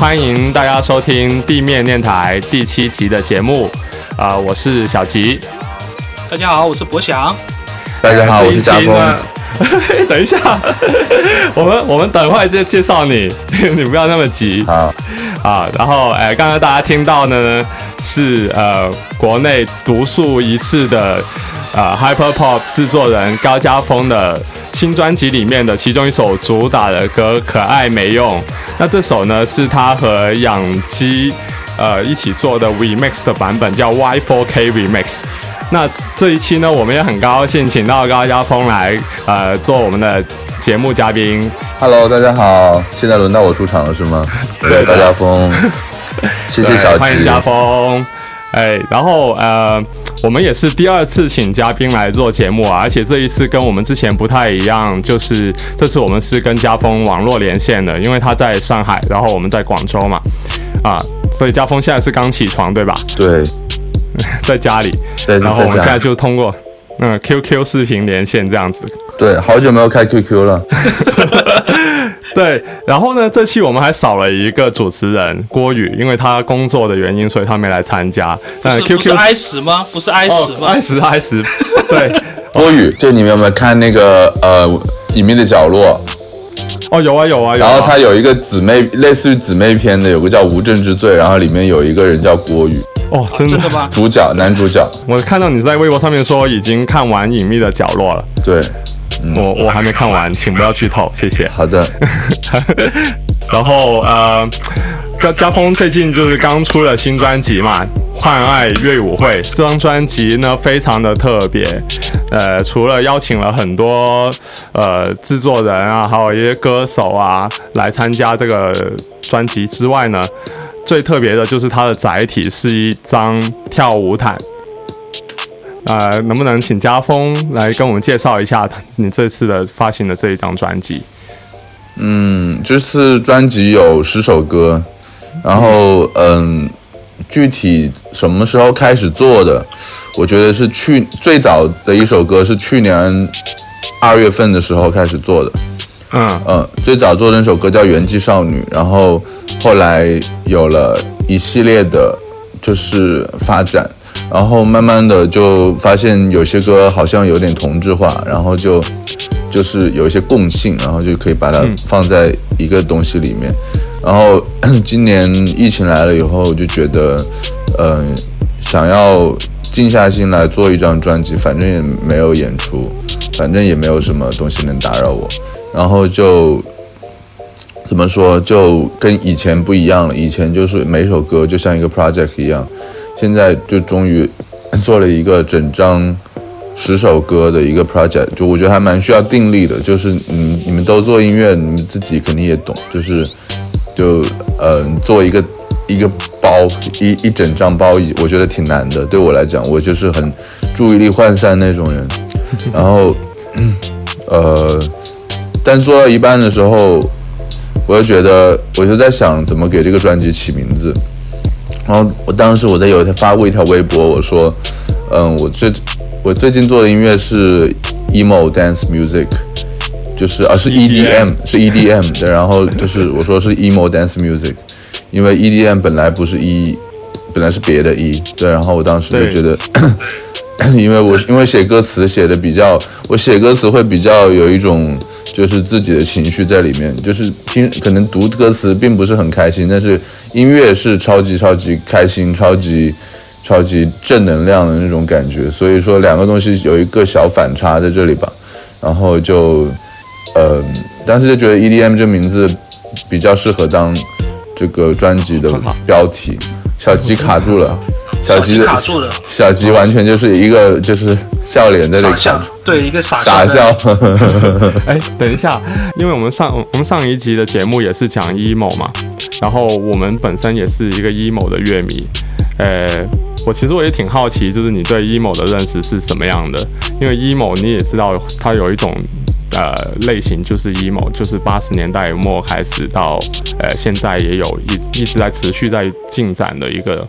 欢迎大家收听地面电台第七集的节目，啊，我是小吉。大家好，我是博翔。大家好，我是家峰。等一下，我们我们等会再介绍你，你不要那么急。好，啊，然后哎，刚刚大家听到的呢是呃国内独树一帜的呃 Hyper Pop 制作人高家峰的新专辑里面的其中一首主打的歌《可爱没用》。那这首呢是他和养鸡呃一起做的 remix 的版本，叫 Y4K Remix。那这一期呢，我们也很高兴请到高家峰来呃做我们的节目嘉宾。Hello，大家好，现在轮到我出场了是吗？对，高家峰，谢谢小吉，欢迎家峰。哎，然后呃，我们也是第二次请嘉宾来做节目啊，而且这一次跟我们之前不太一样，就是这次我们是跟家峰网络连线的，因为他在上海，然后我们在广州嘛，啊，所以家峰现在是刚起床对吧？对，在家里，对，然后我们现在就通过嗯 QQ 视频连线这样子，对，好久没有开 QQ 了。对，然后呢？这期我们还少了一个主持人郭宇，因为他工作的原因，所以他没来参加。是 Q Q 哀十吗？不是哀十吗？哀十哀十。对，郭宇，就你们有没有看那个呃《隐秘的角落》？哦，有啊有啊有。然后他有一个姊妹，类似于姊妹篇的，有个叫《无证之罪》，然后里面有一个人叫郭宇。哦，真的吗？主角，男主角。我看到你在微博上面说已经看完《隐秘的角落》了。对。我我还没看完，请不要剧透，谢谢。好的。然后呃，家家峰最近就是刚出了新专辑嘛，《幻爱乐舞会》这张专辑呢非常的特别，呃，除了邀请了很多呃制作人啊，还有一些歌手啊来参加这个专辑之外呢，最特别的就是它的载体是一张跳舞毯。呃，能不能请家峰来跟我们介绍一下你这次的发行的这一张专辑？嗯，这次专辑有十首歌，然后嗯，具体什么时候开始做的？我觉得是去最早的一首歌是去年二月份的时候开始做的。嗯嗯，最早做的那首歌叫《元气少女》，然后后来有了一系列的就是发展，然后慢慢的就发现有些歌好像有点同质化，然后就就是有一些共性，然后就可以把它放在一个东西里面。然后 今年疫情来了以后，就觉得，嗯，想要静下心来做一张专辑，反正也没有演出，反正也没有什么东西能打扰我，然后就。怎么说就跟以前不一样了？以前就是每首歌就像一个 project 一样，现在就终于 做了一个整张十首歌的一个 project，就我觉得还蛮需要定力的。就是嗯，你们都做音乐，你们自己肯定也懂，就是就呃做一个一个包一一整张包，我觉得挺难的。对我来讲，我就是很注意力涣散那种人。然后呃，但做到一半的时候。我就觉得，我就在想怎么给这个专辑起名字。然后我当时我在有一天发过一条微博，我说，嗯，我最我最近做的音乐是 emo dance music，就是啊是 EDM 是 EDM 对，然后就是我说是 emo dance music，因为 EDM 本来不是一，本来是别的一对，然后我当时就觉得，因为我因为写歌词写的比较，我写歌词会比较有一种。就是自己的情绪在里面，就是听可能读歌词并不是很开心，但是音乐是超级超级开心、超级超级正能量的那种感觉。所以说两个东西有一个小反差在这里吧，然后就，呃，当时就觉得 EDM 这名字比较适合当这个专辑的标题。小吉卡住了。小吉卡住了，小吉完全就是一个就是笑脸在那笑，对一个傻傻笑。哎，等一下，因为我们上我们上一集的节目也是讲 emo 嘛，然后我们本身也是一个 emo 的乐迷。呃，我其实我也挺好奇，就是你对 emo 的认识是什么样的？因为 emo 你也知道，它有一种呃类型，就是 emo，就是八十年代末开始到呃现在也有一一直在持续在进展的一个。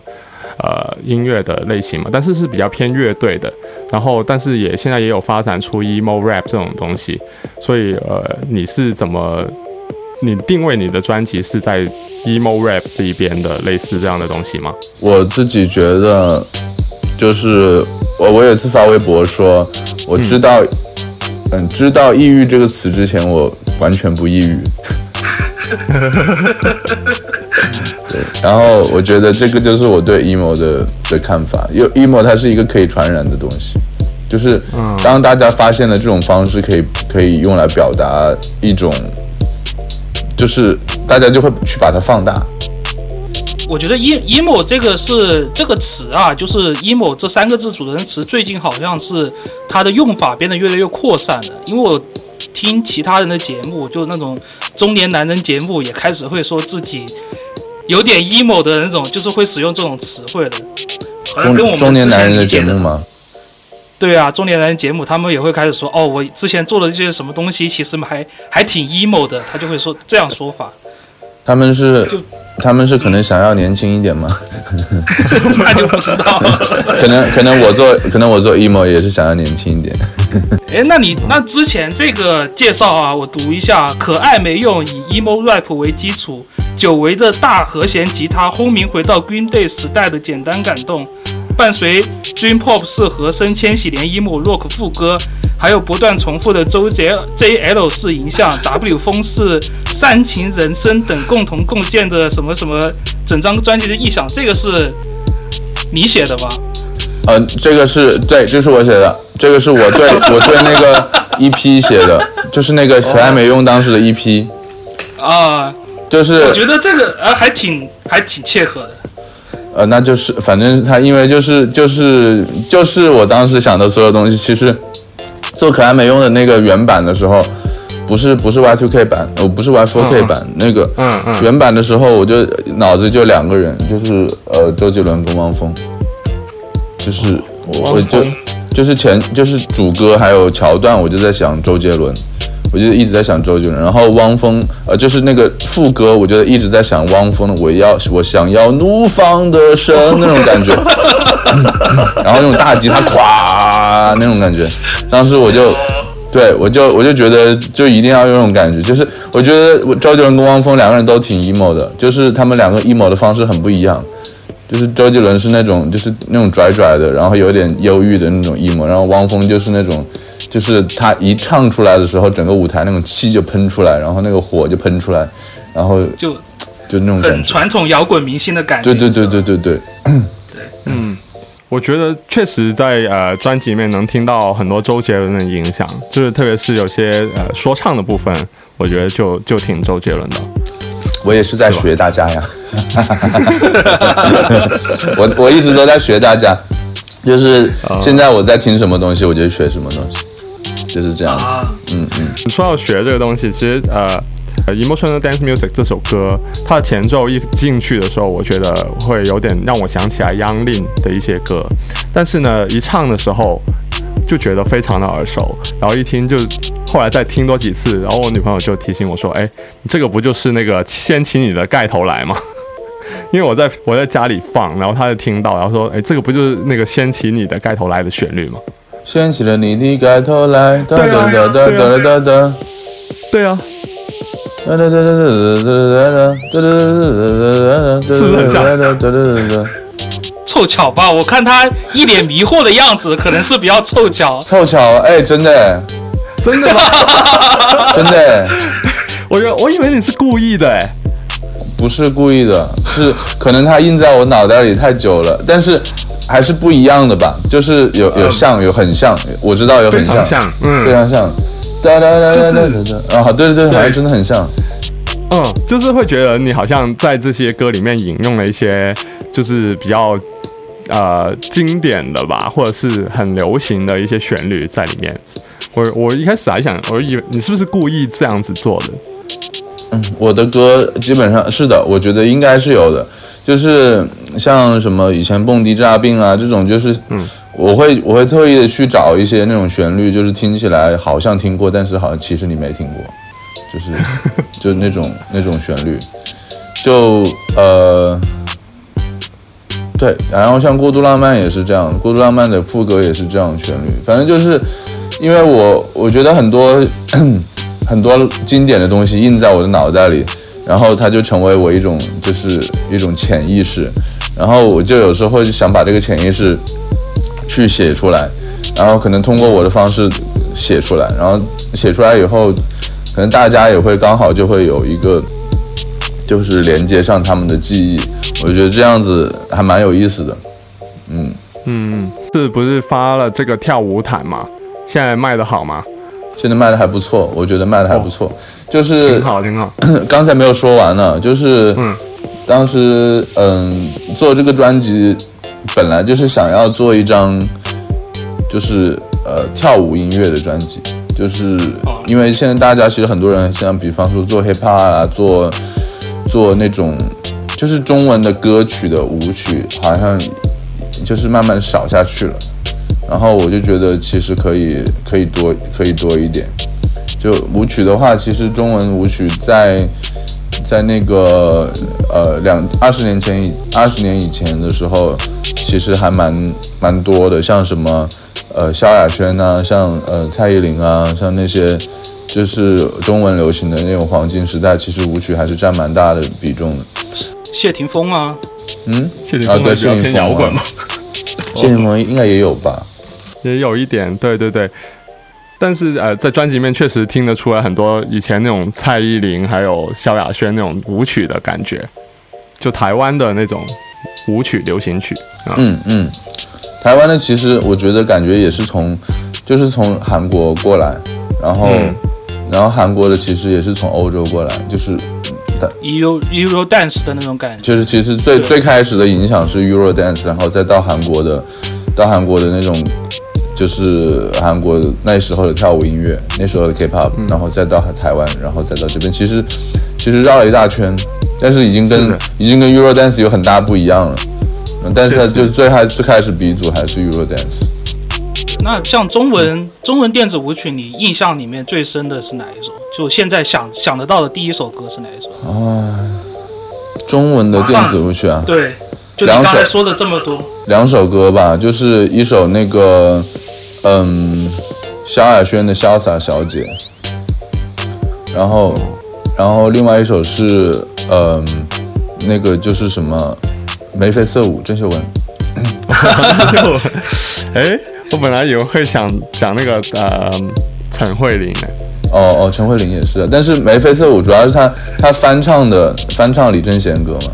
呃，音乐的类型嘛，但是是比较偏乐队的，然后但是也现在也有发展出 emo rap 这种东西，所以呃，你是怎么你定位你的专辑是在 emo rap 这一边的类似这样的东西吗？我自己觉得，就是我我有一次发微博说，我知道，嗯，知道抑郁这个词之前，我完全不抑郁。对，然后我觉得这个就是我对 emo 的的看法，因为 emo 它是一个可以传染的东西，就是当大家发现了这种方式可以可以用来表达一种，就是大家就会去把它放大。我觉得 e emo 这个是这个词啊，就是 emo 这三个字组成词，最近好像是它的用法变得越来越扩散了，因为我。听其他人的节目，就那种中年男人节目，也开始会说自己有点 emo 的那种，就是会使用这种词汇的。中中年男人的节目吗？对啊，中年男人节目，他们也会开始说，哦，我之前做的这些什么东西，其实还还挺 emo 的，他就会说这样说法。他们是。他们是可能想要年轻一点吗？那就不知道。可能可能我做可能我做 emo 也是想要年轻一点。哎，那你那之前这个介绍啊，我读一下：可爱没用，以 emo rap 为基础，久违的大和弦吉他轰鸣回到 Green Day 时代的简单感动。伴随 Dream Pop 式和声千禧年 emo rock 副歌，还有不断重复的周杰 JL 式影像、W 风式煽情人声等共同共建的什么什么整张专辑的意象，这个是你写的吗？呃，这个是对，这是我写的，这个是我对 我对那个 EP 写的，就是那个可爱没用当时的 EP 啊，就是我觉得这个呃还挺还挺切合的。呃，那就是，反正他因为就是就是就是我当时想的所有东西，其实做可爱没用的那个原版的时候，不是不是 Y two K 版，我不是 Y four K 版，那个原版的时候，我就脑子就两个人，就是呃周杰伦跟汪峰，就是我就就是前就是主歌还有桥段，我就在想周杰伦。我就一直在想周杰伦，然后汪峰，呃，就是那个副歌，我觉得一直在想汪峰的，我要我想要怒放的声那种感觉，然后那种大吉他咵那种感觉，当时我就，对我就我就觉得就一定要有那种感觉，就是我觉得周杰伦跟汪峰两个人都挺 emo 的，就是他们两个 emo 的方式很不一样，就是周杰伦是那种就是那种拽拽的，然后有点忧郁的那种 emo，然后汪峰就是那种，就是他一唱出来的时候，整个舞台那种气就喷出来，然后那个火就喷出来，然后就就那种。很传统摇滚明星的感觉。对对对对对对，嗯，我觉得确实在呃专辑里面能听到很多周杰伦的影响，就是特别是有些呃说唱的部分，我觉得就就挺周杰伦的。我也是在学大家呀，我我一直都在学大家，就是现在我在听什么东西，我就学什么东西，就是这样子。啊，嗯嗯，你说到学这个东西，其实呃。呃，Emotional Dance Music 这首歌，它的前奏一进去的时候，我觉得会有点让我想起来央令的一些歌，但是呢，一唱的时候就觉得非常的耳熟，然后一听就后来再听多几次，然后我女朋友就提醒我说：“哎，你这个不就是那个掀起你的盖头来吗？” 因为我在我在家里放，然后她就听到，然后说：“哎，这个不就是那个掀起你的盖头来的旋律吗掀起了你的盖头来，哒对啊哒哒哒哒哒哒。？”对啊，哒哒哒哒哒哒哒哒哒哒哒哒哒，是不是很像哒哒哒哒哒。凑巧吧？我看他一脸迷惑的样子，可能是比较凑巧。凑巧，哎，真的，真的吗？真的，我觉得我以为你是故意的哎。不是故意的，是可能他印在我脑袋里太久了，但是还是不一样的吧，就是有有像，有很像，我知道有很非常像，嗯，非常像。哒哒哒哒哒哒，啊，对对对，好像真的很像。嗯，就是会觉得你好像在这些歌里面引用了一些，就是比较呃经典的吧，或者是很流行的一些旋律在里面。我我一开始还想，我以为你是不是故意这样子做的？嗯我的歌基本上是的，我觉得应该是有的，就是像什么以前蹦迪炸病啊这种，就是嗯，我会我会特意的去找一些那种旋律，就是听起来好像听过，但是好像其实你没听过，就是 就那种那种旋律，就呃。对，然后像《过度浪漫》也是这样，《过度浪漫》的副歌也是这样旋律。反正就是，因为我我觉得很多 很多经典的东西印在我的脑袋里，然后它就成为我一种就是一种潜意识，然后我就有时候就想把这个潜意识去写出来，然后可能通过我的方式写出来，然后写出来以后，可能大家也会刚好就会有一个就是连接上他们的记忆，我觉得这样子还蛮有意思的，嗯。嗯，是不是发了这个跳舞毯嘛？现在卖的好吗？现在卖的还不错，我觉得卖的还不错。就是挺好，挺好。刚才没有说完呢，就是嗯当时嗯做这个专辑，本来就是想要做一张就是呃跳舞音乐的专辑，就是因为现在大家其实很多人像比方说做 hip hop 啊，做做那种就是中文的歌曲的舞曲，好像就是慢慢少下去了。然后我就觉得其实可以可以多可以多一点。就舞曲的话，其实中文舞曲在在那个呃两二十年前二十年以前的时候，其实还蛮蛮多的，像什么呃萧亚轩啊，像呃蔡依林啊，像那些就是中文流行的那种黄金时代，其实舞曲还是占蛮大的比重的。谢霆锋啊，嗯，谢霆啊对谢霆锋啊摇滚嘛，谢霆锋应该也有吧？也有一点，对对对。但是呃，在专辑里面确实听得出来很多以前那种蔡依林还有萧亚轩那种舞曲的感觉，就台湾的那种舞曲流行曲啊。嗯嗯，台湾的其实我觉得感觉也是从，就是从韩国过来，然后、嗯然后韩国的其实也是从欧洲过来，就是的，Euro Euro Dance 的那种感觉。就是其实最最开始的影响是 Euro Dance，然后再到韩国的，到韩国的那种。就是韩国那时候的跳舞音乐，那时候的 K-pop，、然嗯后再到台湾，然后再到这边，其实其实绕了一大圈，但是已经跟已经跟 Euro Dance 有很大不一样了。嗯但是它就是最开最开始鼻祖还是 Euro Dance。那像中文中文电子舞曲，你印象里面最深的是哪一首？就现在想想得到的第一首歌是哪一首？中文的电子舞曲啊，对，就你两首刚才说的这么多，两首歌吧，就是一首那个，嗯，萧亚轩的《潇洒小姐》，然后，然后另外一首是，嗯，那个就是什么，眉飞色舞，郑秀文。就，哎，我本来以为会想讲那个呃陈慧琳呢。哦哦，陈慧琳也是，但是眉飞色舞主要是她她翻唱的翻唱李贞贤歌嘛。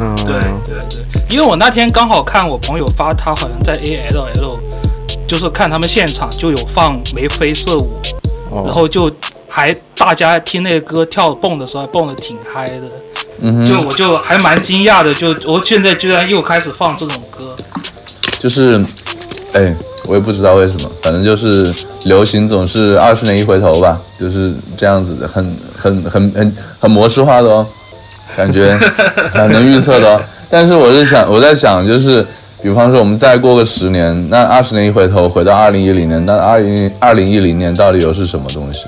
嗯，对对对，因为我那天刚好看我朋友发，他好像在 A L L，就是看他们现场就有放眉飞色舞，哦。然后就还大家听那个歌跳蹦的时候还蹦的挺嗨的，嗯哼，就我就还蛮惊讶的，就我现在居然又开始放这种歌，就是，哎，我也不知道为什么，反正就是流行总是二十年一回头吧，就是这样子的，很很很很很模式化的哦，感觉 很能预测的哦。但是我是想，我在想，就是比方说我们再过个十年，那二十年一回头，回到二零一零年，那二零二零一零年到底又是什么东西？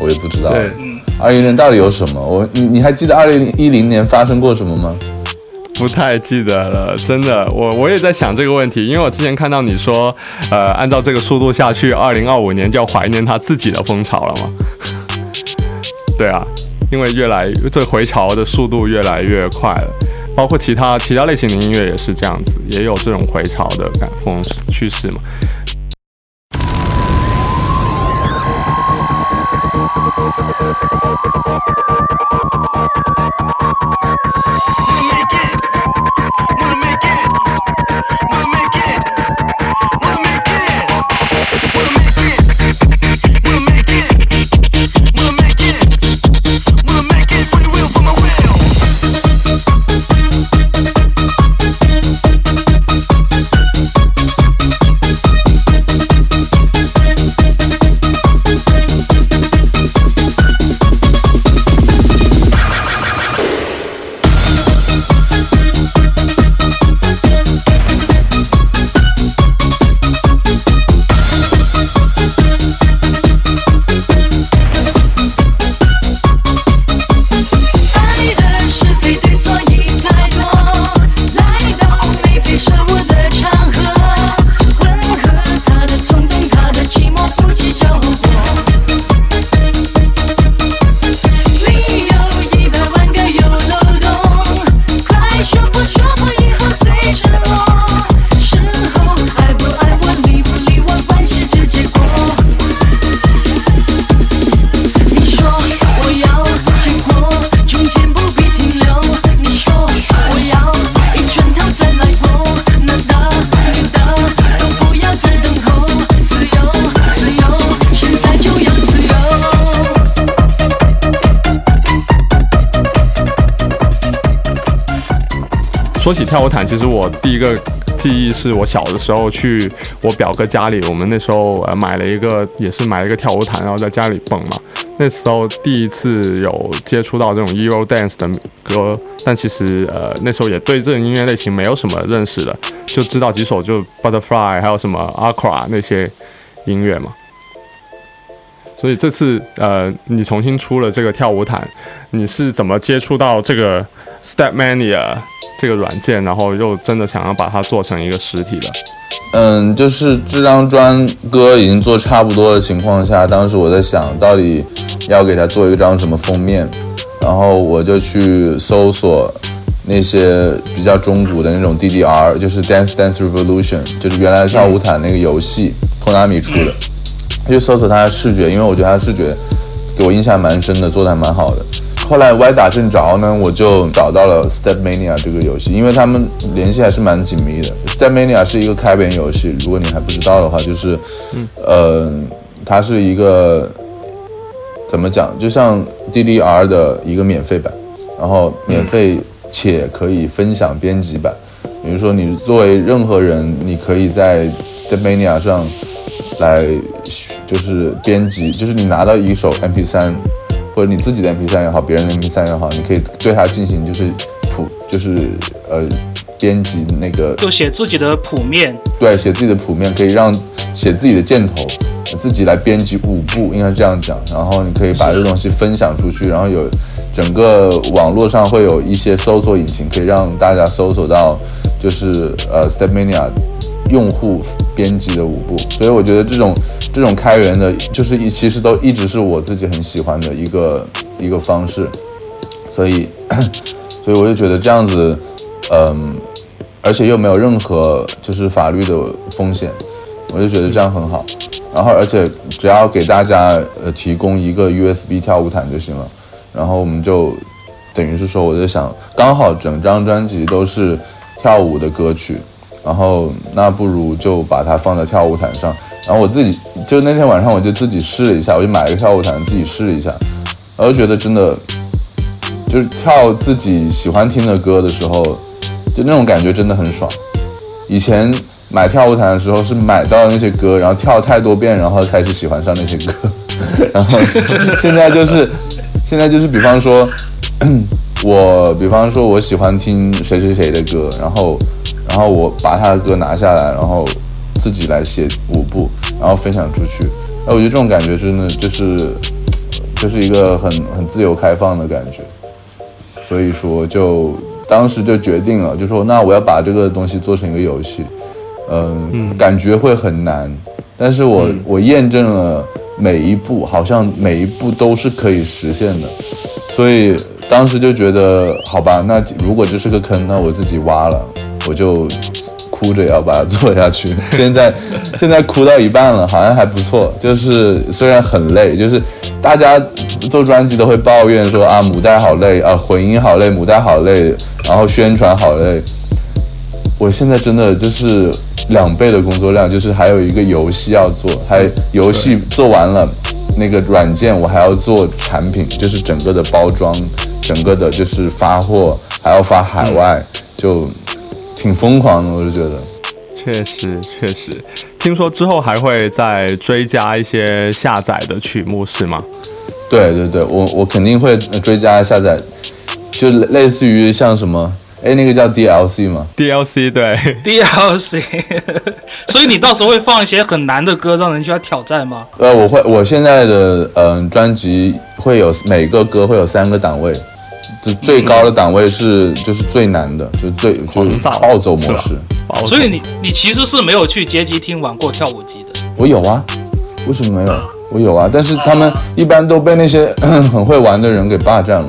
我也不知道。对，二零年到底有什么？我你你还记得二零一零年发生过什么吗？不太记得了，真的，我我也在想这个问题，因为我之前看到你说，呃，按照这个速度下去，二零二五年就要怀念他自己的风潮了嘛。对啊，因为越来这回潮的速度越来越快了，包括其他其他类型的音乐也是这样子，也有这种回潮的感风趋势嘛。说起跳舞毯，其实我第一个记忆是我小的时候去我表哥家里，我们那时候呃买了一个，也是买了一个跳舞毯，然后在家里蹦嘛。那时候第一次有接触到这种 Euro Dance 的歌，但其实呃那时候也对这种音乐类型没有什么认识的，就知道几首就 Butterfly 还有什么 Aqua 那些音乐嘛。所以这次呃你重新出了这个跳舞毯，你是怎么接触到这个 Step Mania 这个软件，然后又真的想要把它做成一个实体的？嗯，就是这张专歌已经做差不多的情况下，当时我在想到底要给它做一张什么封面，然后我就去搜索那些比较中古的那种 DDR，就是 Dance Dance Revolution，就是原来跳舞毯那个游戏，Konami 出的，去搜索它的视觉，因为我觉得它的视觉给我印象蛮深的，做的还蛮好的。后来歪打正着呢，我就找到了 Step Mania 这个游戏，因为他们联系还是蛮紧密的。Step Mania 是一个开源游戏，如果你还不知道的话，就是，呃，它是一个怎么讲，就像 DDR 的一个免费版，然后免费且可以分享编辑版。比如说，你作为任何人，你可以在 Step Mania 上来就是编辑，就是你拿到一首 MP3。或者你自己的 MP3 也好，别人的 MP3 也好，你可以对它进行就是谱，就是呃编辑那个，就写自己的谱面，对，写自己的谱面，可以让写自己的箭头，自己来编辑舞步，应该这样讲。然后你可以把这东西分享出去，然后有整个网络上会有一些搜索引擎，可以让大家搜索到，就是呃 Stepmania 用户编辑的舞步。所以我觉得这种这种开源的，就是一其实都一直是我自己很喜欢的一个一个方式。所以 所以我就觉得这样子，嗯、而且又没有任何就是法律的风险，我就觉得这样很好。然后而且只要给大家呃提供一个 USB 跳舞毯就行了，然后我们就等于是说我在想，刚好整张专辑都是跳舞的歌曲，然后那不如就把它放在跳舞毯上。然后我自己就那天晚上我就自己试了一下，我就买了个跳舞毯自己试了一下，我就觉得真的就是跳自己喜欢听的歌的时候，就那种感觉真的很爽。以前买跳舞毯的时候是买到那些歌，然后跳太多遍，然后开始喜欢上那些歌，然后现在就是 现在就是比方说。我比方说，我喜欢听谁谁谁的歌，然后，然后我把他的歌拿下来，然后自己来写舞步，然后分享出去。哎，我觉得这种感觉真的就是，就是一个很很自由开放的感觉。所以说就，当时就决定了，就说那我要把这个东西做成一个游戏。嗯，感觉会很难，但是我、我验证了每一步，好像每一步都是可以实现的。所以当时就觉得，好吧，那如果这是个坑，那我自己挖了，我就哭着也要把它做下去。现在现在哭到一半了，好像还不错。就是虽然很累，就是大家做专辑都会抱怨说啊，母带好累啊，混音好累，母带好累，然后宣传好累。我现在真的就是两倍的工作量，就是还有一个游戏要做，还游戏做完了，那个软件我还要做产品，就是整个的包装，整个的就是发货，还要发海外，就挺疯狂的，我就觉得。确实确实，听说之后还会再追加一些下载的曲目是吗？对对对，我我肯定会追加下载，就类似于像什么，哎，那个叫 DLC 吗？DLC 对，DLC，所以你到时候会放一些很难的歌，让人家挑战吗？呃，我会，我现在的嗯、专辑会有每个歌会有三个档位，就最高的档位是就是最难的，就最就是暴走模式。哦所以你你其实是没有去街机厅玩过跳舞机的。我有啊，为什么没有？我有啊，但是他们一般都被那些 很会玩的人给霸占了。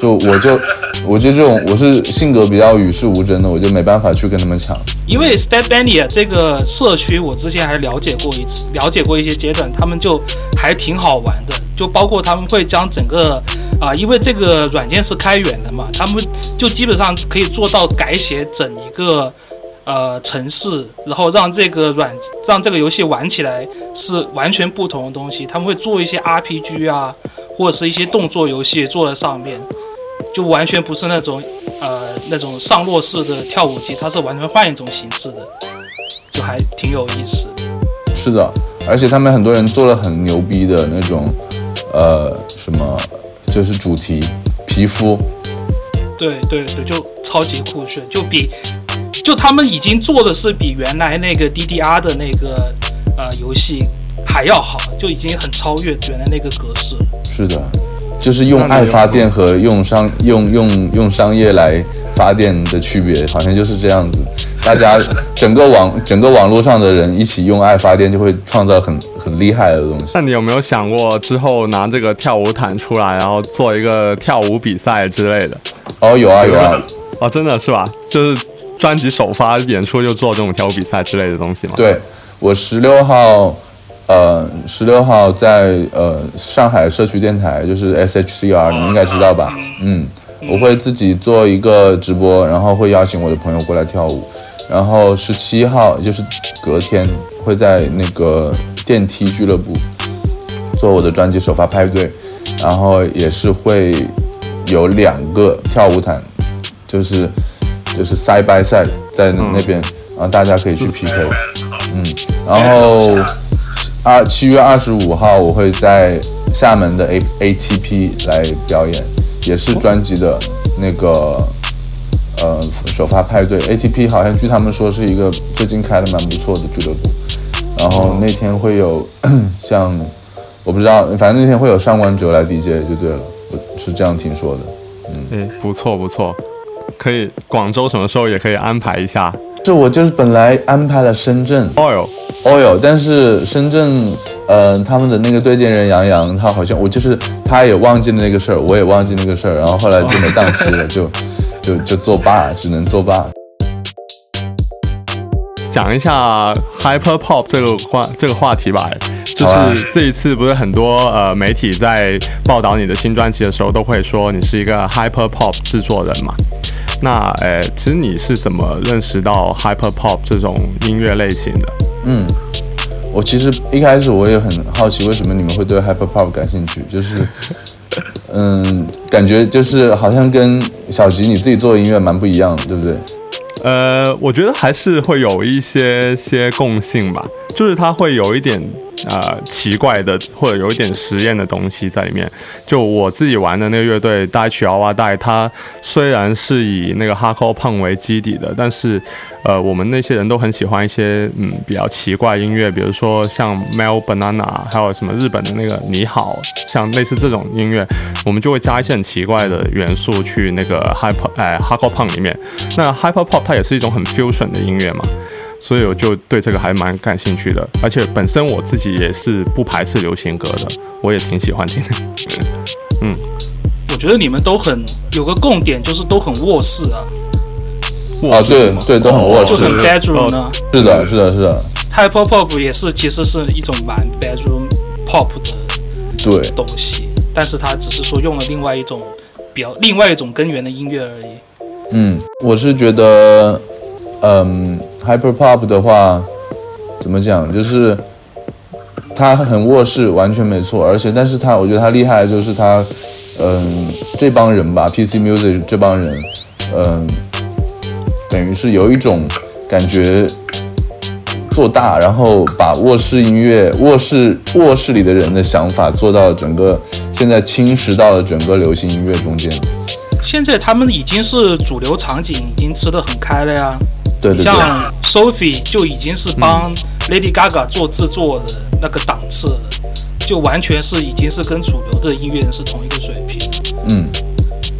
就我就我就这种我是性格比较与世无争的，我就没办法去跟他们抢。因为 Stepania 这个社区，我之前还了解过一次，了解过一些阶段，他们就还挺好玩的，就包括他们会将整个啊、因为这个软件是开源的嘛，他们就基本上可以做到改写整一个呃城市，然后让这个软让这个游戏玩起来是完全不同的东西。他们会做一些 RPG 啊，或者是一些动作游戏做在上面，就完全不是那种呃那种上落式的跳舞机，它是完全换一种形式的，就还挺有意思的。是的，而且他们很多人做了很牛逼的那种，呃，什么就是主题皮肤，对对对，就超级酷炫，就比就他们已经做的是比原来那个 DDR 的那个呃游戏还要好，就已经很超越原来那个格式。是的，就是用爱发电和用商用用用商业来发电的区别，好像就是这样子。大家 整个网整个网络上的人一起用爱发电，就会创造很很厉害的东西。那你有没有想过之后拿这个跳舞毯出来，然后做一个跳舞比赛之类的？哦，有啊有啊，哦，真的是吧？就是专辑首发演出就做这种跳舞比赛之类的东西吗？对我十六号，呃，十六号在呃上海社区电台，就是 SHCR，你应该知道吧？嗯，我会自己做一个直播，然后会邀请我的朋友过来跳舞。然后十七号就是隔天会在那个电梯俱乐部做我的专辑首发派对，然后也是会有两个跳舞毯，就是就是 side by side 在那边，然后大家可以去 PK。嗯，然后二七月二十五号我会在厦门的 A ATP 来表演，也是专辑的那个呃首发派对。ATP 好像据他们说是一个最近开的蛮不错的俱乐部，然后那天会有 像我不知道，反正那天会有上官哲来 DJ 就对了，我是这样听说的。嗯，不错不错，可以广州什么时候也可以安排一下。是我就是本来安排了深圳 Oil，Oil，但是深圳呃他们的那个对接人杨洋，他好像我就是他也忘记了那个事儿，我也忘记那个事儿，然后后来就没档期了，就就就作罢，只能作罢。讲一下 hyper pop 这个话这个话题吧。就是这一次不是很多呃媒体在报道你的新专辑的时候，都会说你是一个 hyper pop 制作人嘛。那呃，其实你是怎么认识到 hyper pop 这种音乐类型的？嗯，我其实一开始我也很好奇，为什么你们会对 hyper pop 感兴趣？就是，嗯，感觉就是好像跟小吉你自己做的音乐蛮不一样的，对不对？呃，我觉得还是会有一些些共性吧，就是它会有一点呃奇怪的，或者有一点实验的东西在里面。就我自己玩的那个乐队 d a i c h i a w a d a i 它虽然是以那个 hardcore punk 为基底的，但是呃，我们那些人都很喜欢一些嗯比较奇怪音乐，比如说像 Mel Banana，还有什么日本的那个你好，像类似这种音乐，我们就会加一些很奇怪的元素去那个 hyper 哎 hardcore punk 里面。那 hyper pop 它也是一种很 fusion 的音乐嘛，所以我就对这个还蛮感兴趣的。而且本身我自己也是不排斥流行歌的，我也挺喜欢听的。嗯我觉得你们都很有个共点，就是都很卧室啊，啊，对对，都很卧室就。很 bedroom 呢、是的，是的，是的，Hyper pop 也是，其实是一种蛮 bedroom pop 的对。东西，但是它只是说用了另外一种比较另外一种根源的音乐而已。嗯，我是觉得，嗯，hyper pop 的话，怎么讲，就是它很卧室，完全没错。而且，但是它，我觉得它厉害的就是它，嗯，这帮人吧，PC Music 这帮人，嗯，等于是有一种感觉。做大，然后把卧室音乐、卧室卧室里的人的想法做到整个，现在侵蚀到了整个流行音乐中间。现在他们已经是主流场景，已经吃得很开了呀。对对对，像 Sophie 就已经是帮 Lady Gaga 做制作的那个档次了，就完全是已经是跟主流的音乐人是同一个水平。嗯。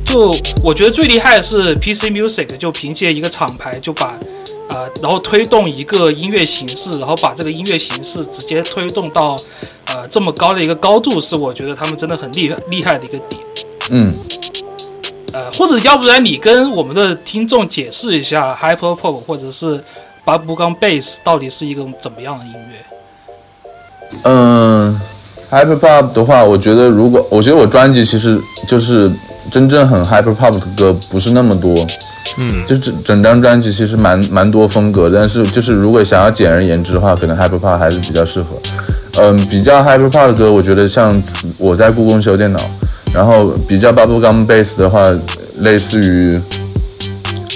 就我觉得最厉害的是 PC Music，就凭借一个厂牌就把，呃，然后推动一个音乐形式，然后把这个音乐形式直接推动到，呃，这么高的一个高度，是我觉得他们真的很厉害厉害的一个点。嗯，呃，或者要不然你跟我们的听众解释一下 Hyper Pop 或者是 Bubblegum Bass 到底是一种怎么样的音乐？嗯，hyper pop 的话，我觉得如果我觉得我专辑其实就是真正很 hyper pop 的歌不是那么多，嗯，就整整张专辑其实蛮蛮多风格，但是就是如果想要简而言之的话，可能 hyper pop 还是比较适合。嗯，比较 hyper pop 的歌，我觉得像我在故宫修电脑，然后比较 bubblegum bass 的话，类似于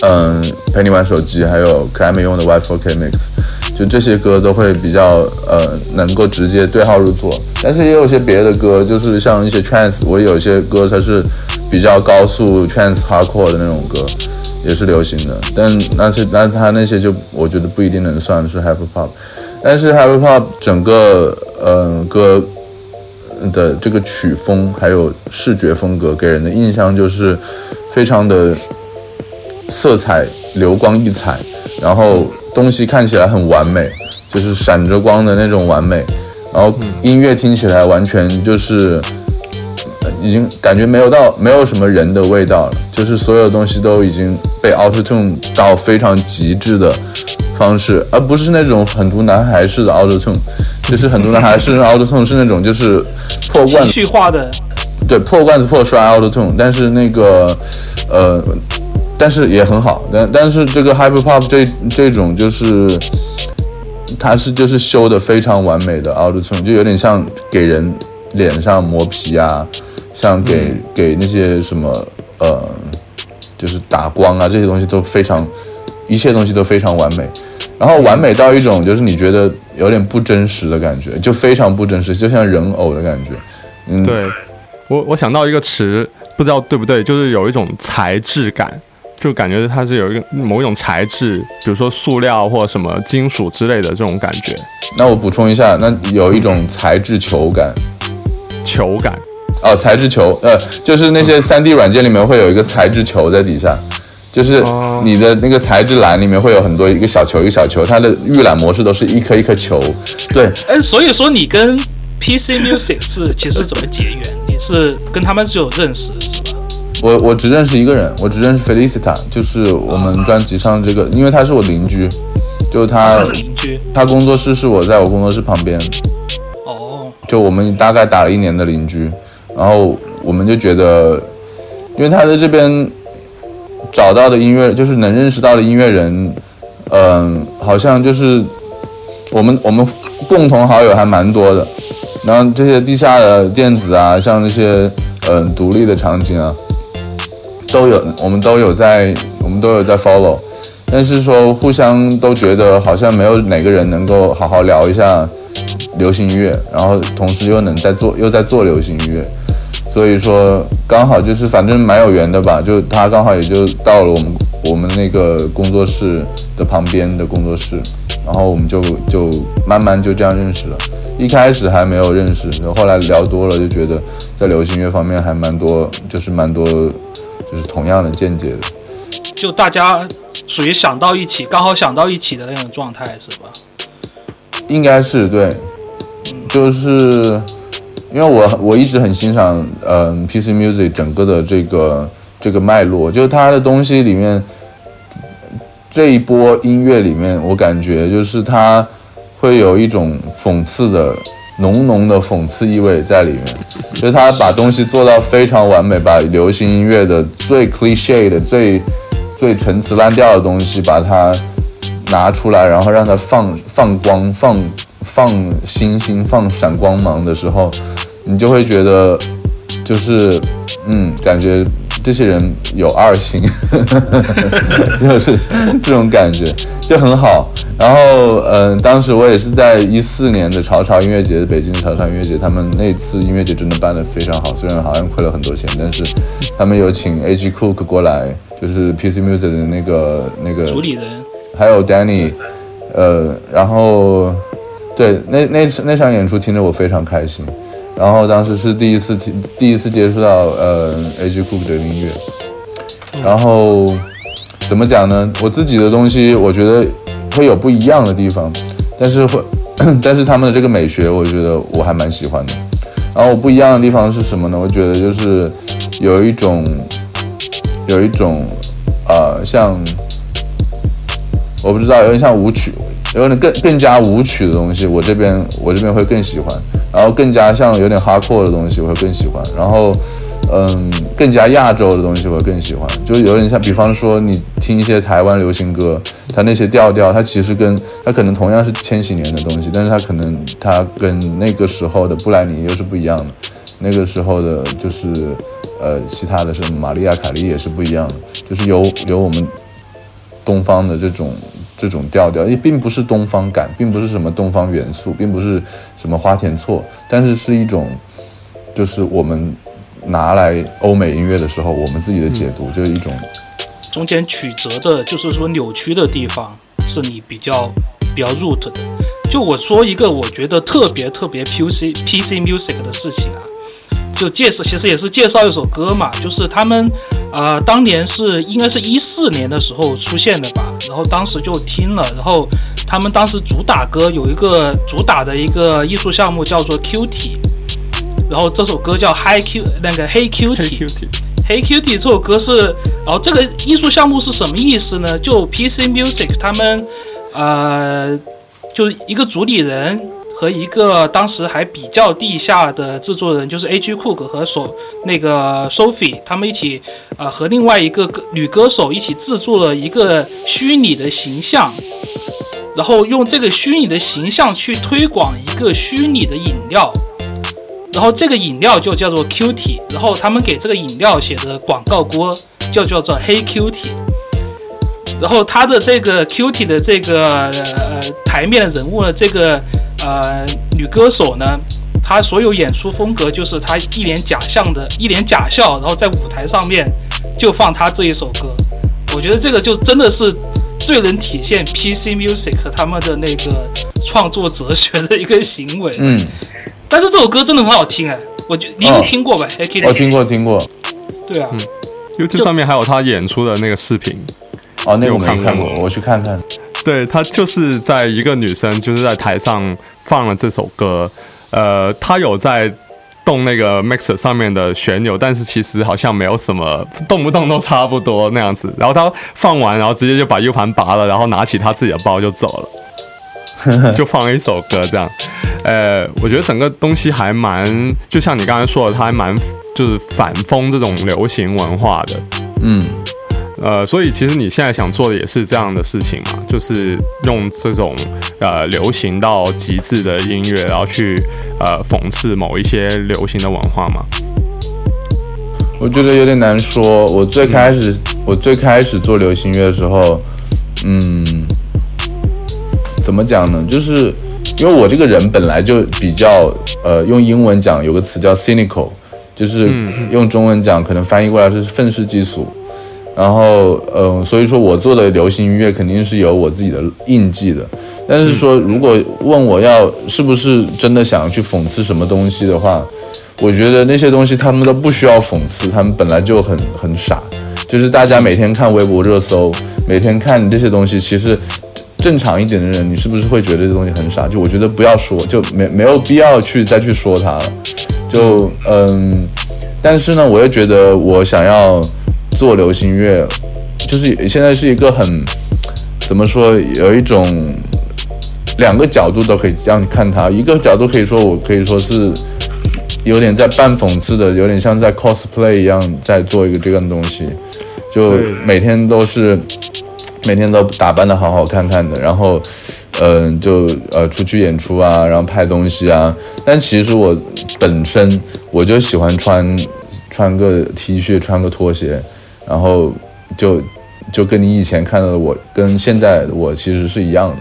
嗯陪你玩手机，还有可爱没用的 Y4K Mix。就这些歌都会比较呃能够直接对号入座，但是也有些别的歌，就是像一些 trance，我有些歌它是比较高速 trance hardcore 的那种歌，也是流行的，但那是那它那些就我觉得不一定能算是 hyper pop，但是 hyper pop 整个呃歌的这个曲风还有视觉风格给人的印象就是非常的色彩流光溢彩，然后东西看起来很完美，就是闪着光的那种完美，然后音乐听起来完全就是已经感觉没有到没有什么人的味道了，就是所有东西都已经被 Auto Tune 到非常极致的。方式，而不是那种很多男孩式的 Auto Tune，就是很多男孩式的 Auto Tune 是那种就是破罐情绪化的，对，破罐子破摔 Auto Tune，但是那个呃，但是也很好，但但是这个 Hyper Pop 这这种就是它是就是修的非常完美的 Auto Tune，就有点像给人脸上磨皮啊，像给、给那些什么呃，就是打光啊这些东西都非常，一切东西都非常完美。然后完美到一种就是你觉得有点不真实的感觉，就非常不真实，就像人偶的感觉。嗯，对，我我想到一个词，不知道对不对，就是有一种材质感，就感觉它是有一个某一种材质，比如说塑料或者什么金属之类的这种感觉，那我补充一下，那有一种材质球感，球感。哦，材质球，呃，就是那些 3D 软件里面会有一个材质球在底下，就是哦你的那个材质栏里面会有很多一个小球一个小球，它的预览模式都是一颗一颗球。对，哎，所以说你跟 PC Music 是其实怎么结缘？你是跟他们是有认识是吧？我我只认识一个人，我只认识 Felicita，就是我们专辑上这个，因为他是我邻居，就他邻居他工作室是我在我工作室旁边，哦，就我们大概打了一年的邻居，然后我们就觉得，因为他在这边找到的音乐，就是能认识到的音乐人，嗯、好像就是我们我们共同好友还蛮多的，然后这些地下的电子啊，像那些嗯、独立的场景啊，都有，我们都有在，我们都有在 follow，但是说互相都觉得好像没有哪个人能够好好聊一下流行音乐，然后同时又能在做又在做流行音乐，所以说刚好就是反正蛮有缘的吧，就他刚好也就到了我们我们那个工作室的旁边的工作室，然后我们就就慢慢就这样认识了。一开始还没有认识，然后后来聊多了就觉得在流行乐方面还蛮多，就是蛮多就是同样的见解的。就大家属于想到一起，刚好想到一起的那种状态，是吧？应该是对，就是因为我我一直很欣赏嗯、PC Music 整个的这个这个脉络，就是它的东西里面这一波音乐里面，我感觉就是它会有一种讽刺的浓浓的讽刺意味在里面，就是他把东西做到非常完美，把流行音乐的最 cliche 的最最陈词滥调的东西，把它拿出来，然后让它放放光、放放星星、放闪光芒的时候，你就会觉得，就是嗯，感觉这些人有二心，就是这种感觉，就很好。然后，嗯、当时我也是在一四年的潮潮音乐节，北京的潮潮音乐节，他们那次音乐节真的办得非常好，虽然好像亏了很多钱，但是他们有请 A.G. Cook 过来，就是 PC Music 的那个那个主理人还有 Danny，呃，然后对那那那场演出听得我非常开心，然后当时是第一次听第一次接触到呃 A.G. Cook 的音乐，然后怎么讲呢？我自己的东西我觉得会有不一样的地方，但是会 但是他们的这个美学，我觉得我还蛮喜欢的。然后我不一样的地方是什么呢？我觉得就是有一种有一种呃像。我不知道，有点像舞曲，有点更更加舞曲的东西，我这边我这边会更喜欢，然后更加像有点 hardcore 的东西，我会更喜欢，然后嗯，更加亚洲的东西我会更喜欢，就有点像，比方说你听一些台湾流行歌，它那些调调，它其实跟它可能同样是千禧年的东西，但是它可能它跟那个时候的布兰妮又是不一样的，那个时候的就是呃其他的什么玛丽亚凯莉也是不一样的，就是有有我们东方的这种这种调调，也并不是东方感，并不是什么东方元素，并不是什么花田错，但是是一种，就是我们拿来欧美音乐的时候，我们自己的解读，就是一种中间曲折的，就是说扭曲的地方，是你比较比较 root 的。就我说一个我觉得特别特别 PC PC music 的事情啊，就介绍，其实也是介绍一首歌嘛，就是他们呃当年是应该是一四年的时候出现的吧，然后当时就听了，然后他们当时主打歌有一个主打的一个艺术项目叫做 Q T，然后这首歌叫 High Q 那个黑 Q T。Q T，这首歌是，然后这个艺术项目是什么意思呢？就 PC Music 他们，呃，就是一个主理人和一个当时还比较地下的制作人，就是 A.G. Cook 和手那个 Sophie 他们一起，呃，和另外一个歌女歌手一起制作了一个虚拟的形象，然后用这个虚拟的形象去推广一个虚拟的饮料。然后这个饮料就叫做 Q T，然后他们给这个饮料写的广告歌就叫做黑 Q T。然后他的这个 Q T 的这个呃台面的人物呢，这个呃女歌手呢，她所有演出风格就是她一脸假象的一脸假笑，然后在舞台上面就放她这一首歌。我觉得这个就真的是最能体现 PC Music 他们的那个创作哲学的一个行为。嗯，但是这首歌真的很好听哎，我觉你一定哦听过吧？我听过听过，对啊，YouTube 上面还有他演出的那个视频，哦，那个我没看看过，我去看看。对他就是在一个女生就是在台上放了这首歌，呃，他有在动那个 mixer 上面的旋钮，但是其实好像没有什么，动不动都差不多那样子。然后他放完，然后直接就把 U 盘拔了，然后拿起他自己的包就走了，就放了一首歌这样。呃，我觉得整个东西还蛮，就像你刚才说的，它还蛮就是反封这种流行文化的。嗯，呃，所以其实你现在想做的也是这样的事情嘛，就是用这种呃流行到极致的音乐，然后去呃讽刺某一些流行的文化嘛。我觉得有点难说。我最开始，我最开始做流行乐的时候，嗯，怎么讲呢？就是因为我这个人本来就比较，呃，用英文讲有个词叫 cynical，就是用中文讲可能翻译过来是愤世嫉俗。然后，嗯、所以说我做的流行音乐肯定是有我自己的印记的。但是说，如果问我要是不是真的想要去讽刺什么东西的话，我觉得那些东西他们都不需要讽刺，他们本来就很很傻。就是大家每天看微博热搜，每天看这些东西，其实正常一点的人，你是不是会觉得这东西很傻？就我觉得不要说，就没没有必要去再去说它了。就嗯，但是呢，我又觉得我想要做流行乐，就是现在是一个很怎么说，有一种两个角度都可以让你看它。一个角度可以说，我可以说是有点在半讽刺的，有点像在 cosplay 一样，在做一个这样的东西，就每天都是每天都打扮的好好看看的，然后嗯、就呃出去演出啊，然后拍东西啊。但其实我本身我就喜欢穿穿个 T 恤，穿个拖鞋，然后就就跟你以前看到的我跟现在的我其实是一样的。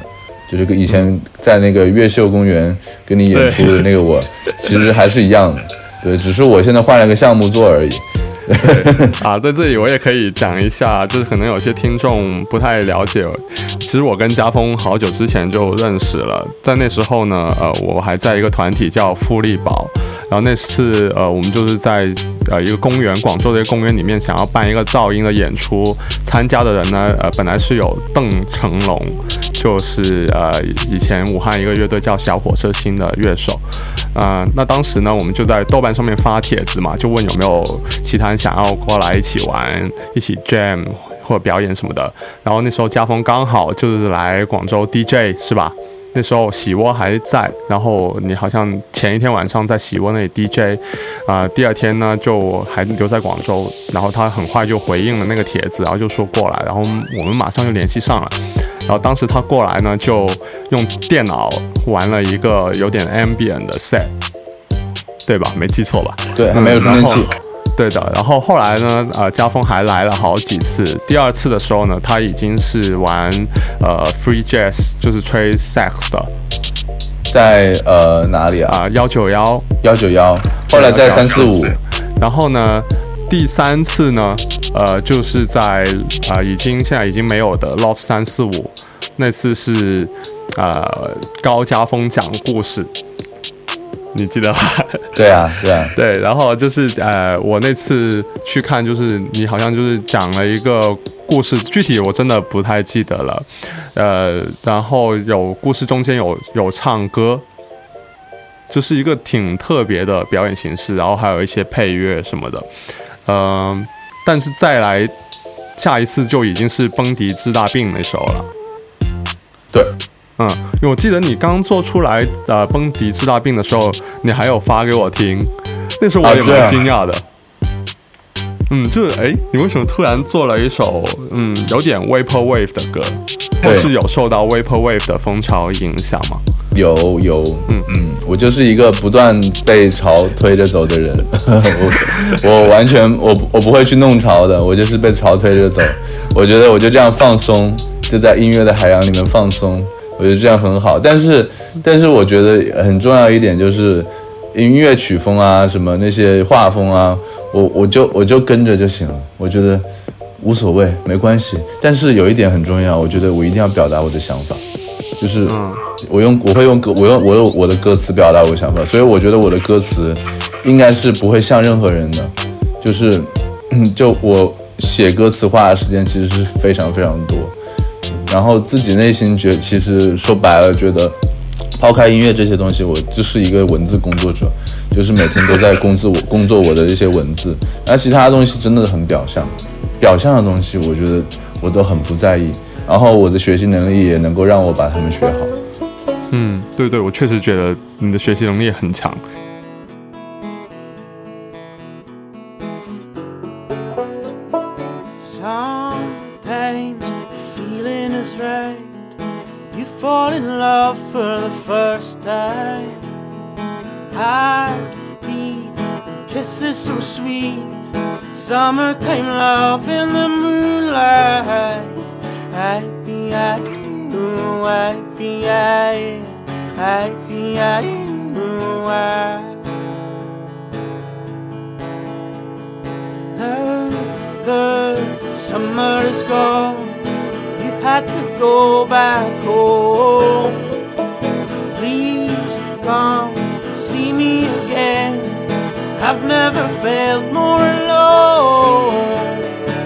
就是跟以前在那个越秀公园跟你演出的那个我，其实还是一样的，对，只是我现在换了个项目做而已。啊，在这里我也可以讲一下，就是可能有些听众不太了解，其实我跟家峰好久之前就认识了，在那时候呢，呃，我还在一个团体叫富力宝，然后那次呃，我们就是在呃一个公园，广州的一个公园里面想要办一个噪音的演出，参加的人呢，呃，本来是有邓成龙，就是呃以前武汉一个乐队叫小火车星的乐手，呃，那当时呢，我们就在豆瓣上面发帖子嘛，就问有没有其他人想要过来一起玩，一起 jam 或者表演什么的。然后那时候家峰刚好就是来广州 DJ 是吧？那时候喜窝还在，然后你好像前一天晚上在喜窝那里 DJ，啊、第二天呢就还留在广州，然后他很快就回应了那个帖子，然后就说过来，然后我们马上就联系上了。然后当时他过来呢，就用电脑玩了一个有点 ambient 的 set，对吧？没记错吧？对，还没有充电器。对的，然后后来呢，呃，家峰还来了好几次。第二次的时候呢，他已经是玩呃 free jazz，就是吹 sax 的在呃哪里啊？啊幺九幺。幺九幺，后来在三四五，然后呢，第三次呢，呃，就是在呃已经现在已经没有的 Love 三四五，那次是呃高家峰讲故事，你记得吧？对啊，对啊，对，然后就是呃，我那次去看，就是你好像就是讲了一个故事，具体我真的不太记得了，呃，然后有故事中间有有唱歌，就是一个挺特别的表演形式，然后还有一些配乐什么的，嗯、但是再来下一次就已经是崩迪治大病那时候了。对，嗯，因为我记得你刚做出来呃崩迪治大病的时候，你还有发给我听，那时候我也蛮惊讶的。嗯，就是哎，你为什么突然做了一首嗯有点 vaporwave 的歌？或对是有受到 vaporwave 的风潮影响吗？有有，嗯嗯，我就是一个不断被潮推着走的人，我我完全我我不会去弄潮的，我就是被潮推着走。我觉得我就这样放松，就在音乐的海洋里面放松，我觉得这样很好。但是但是我觉得很重要一点就是音乐曲风啊，什么那些画风啊，我我就我就跟着就行了，我觉得无所谓，没关系。但是有一点很重要，我觉得我一定要表达我的想法。就是我用我会用歌我用我用我的歌词表达我的想法，所以我觉得我的歌词应该是不会像任何人的，就是嗯 就我写歌词花的时间其实是非常非常多，然后自己内心觉其实说白了觉得抛开音乐这些东西，我就是一个文字工作者，就是每天都在工作我工作我的一些文字，然后其他的东西真的很表象，表象的东西我觉得我都很不在意，然后我的学习能力也能够让我把它们学好。嗯，对对，我确实觉得你的学习能力很强。Sweet. Summertime love in the moonlight. I be I, I be I, be I, ooh, I. Now the summer is gone. You had to go back home. Please come. I've never felt more alone.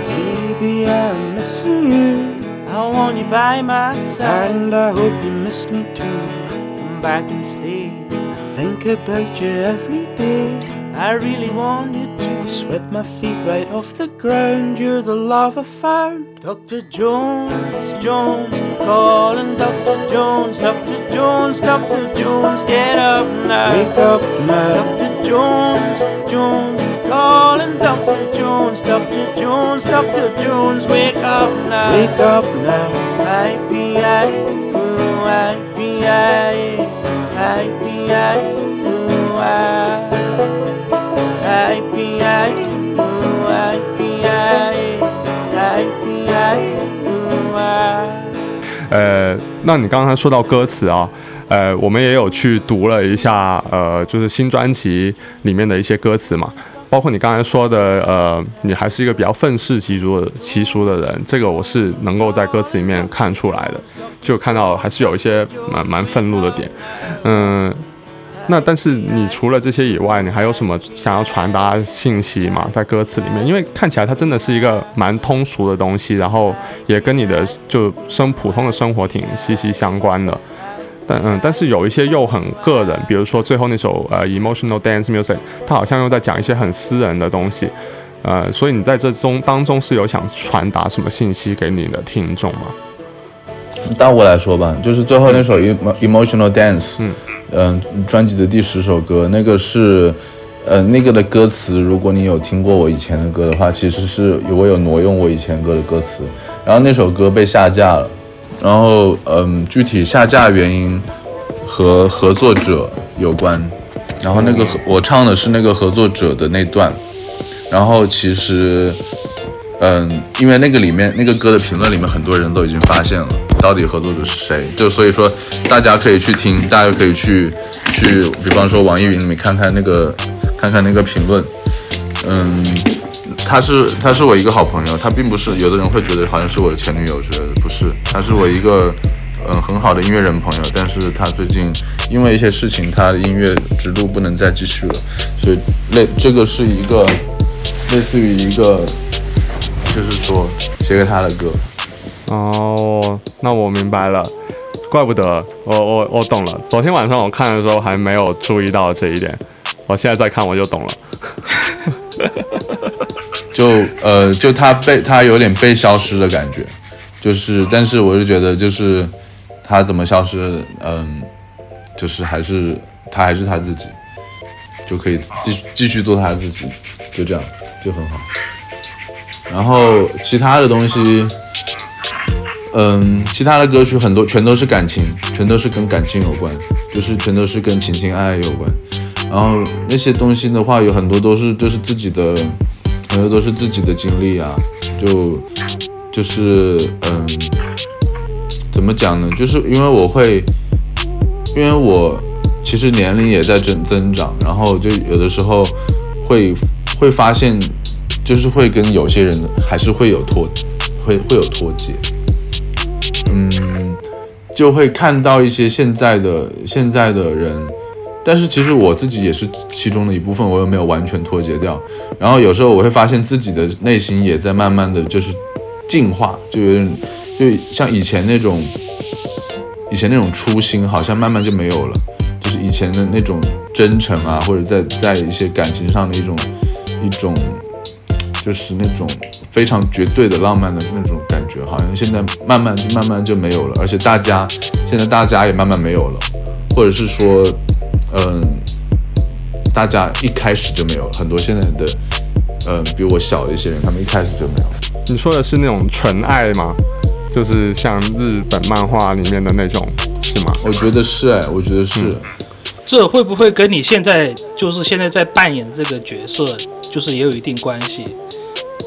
Baby, I'm missing you. I want you by my side, and I hope you miss me too. Come back and stay. I think about you every day. I really want you to sweep my feet right off the ground. You're the love I found. Dr. Jones, Jones, calling Dr. Jones, Dr. Jones, Dr. Jones, get up now. Wake up now. Dr. Jones, Jones, calling Dr. Jones, Dr. Jones, Dr. Jones, wake up now. Wake up now. I be I, ooh, I be I, I be I, ooh, I. I be I, ooh, I be I, I be I, ooh, I. 呃，那你刚才说到歌词啊， 呃，我们也有去读了一下，呃，就是新专辑里面的一些歌词嘛，包括你刚才说的，呃，你还是一个比较愤世嫉俗的习俗的人，这个我是能够在歌词里面看出来的，就看到还是有一些蛮蛮愤怒的点，嗯。那但是你除了这些以外，你还有什么想要传达信息吗？在歌词里面，因为看起来它真的是一个蛮通俗的东西，然后也跟你的就生普通的生活挺息息相关的。但嗯，但是有一些又很个人，比如说最后那首呃 emotional dance music，它好像又在讲一些很私人的东西。呃，所以你在这中当中是有想传达什么信息给你的听众吗？当我来说吧，就是最后那首 Emo- Emotional Dance，嗯嗯、专辑的第十首歌，那个是，呃，那个的歌词，如果你有听过我以前的歌的话，其实是我有挪用我以前歌的歌词，然后那首歌被下架了，然后嗯，具体下架原因和合作者有关，然后那个我唱的是那个合作者的那段，然后其实。嗯，因为那个里面那个歌的评论里面，很多人都已经发现了到底合作者是谁，就所以说大家可以去听，大家可以去去，比方说网易云里面看看那个看看那个评论。嗯，他是他是我一个好朋友，他并不是有的人会觉得好像是我的前女友之类的，不是，他是我一个嗯很好的音乐人朋友，但是他最近因为一些事情，他的音乐之路不能再继续了，所以类这个是一个类似于一个。就是说写给他的歌。哦，那我明白了，怪不得我我我懂了。昨天晚上我看的时候还没有注意到这一点，我现在再看我就懂了。就呃，就他被他有点被消失的感觉，就是，但是我就觉得就是他怎么消失，嗯，就是还是他还是他自己，就可以继继续做他自己，就这样就很好。然后其他的东西，嗯，其他的歌曲很多全都是感情，全都是跟感情有关，就是全都是跟情情爱爱有关。然后那些东西的话，有很多都是就是自己的，很多都是自己的经历啊，就就是嗯，怎么讲呢？就是因为我会，因为我其实年龄也在增增长，然后就有的时候会会发现。就是会跟有些人还是会有脱，会会有脱节，嗯，就会看到一些现在的现在的人，但是其实我自己也是其中的一部分，我又没有完全脱节掉。然后有时候我会发现自己的内心也在慢慢的就是进化，就有点就像以前那种以前那种初心好像慢慢就没有了，就是以前的那种真诚啊，或者在在一些感情上的一种一种，就是那种非常绝对的浪漫的那种感觉，好像现在慢慢就慢慢就没有了，而且大家现在大家也慢慢没有了，或者是说，嗯、大家一开始就没有了，很多现在的，嗯、比我小的一些人，他们一开始就没有。你说的是那种纯爱吗？就是像日本漫画里面的那种，是吗？我觉得是哎，我觉得是，这会不会跟你现在就是现在在扮演这个角色，就是也有一定关系？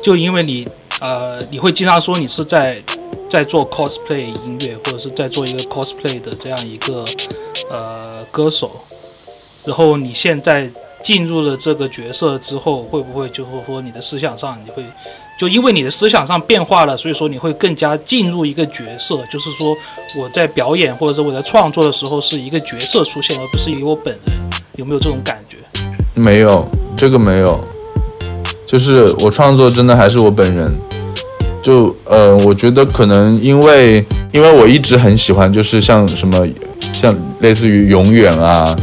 就因为你呃，你会经常说你是在在做 cosplay 音乐，或者是在做一个 cosplay 的这样一个呃歌手，然后你现在进入了这个角色之后，会不会就是说你的思想上你会就因为你的思想上变化了，所以说你会更加进入一个角色，就是说我在表演或者是我在创作的时候是一个角色出现，而不是以我本人，有没有这种感觉？没有这个没有，就是我创作真的还是我本人。就呃，我觉得可能因为因为我一直很喜欢，就是像什么像类似于永远啊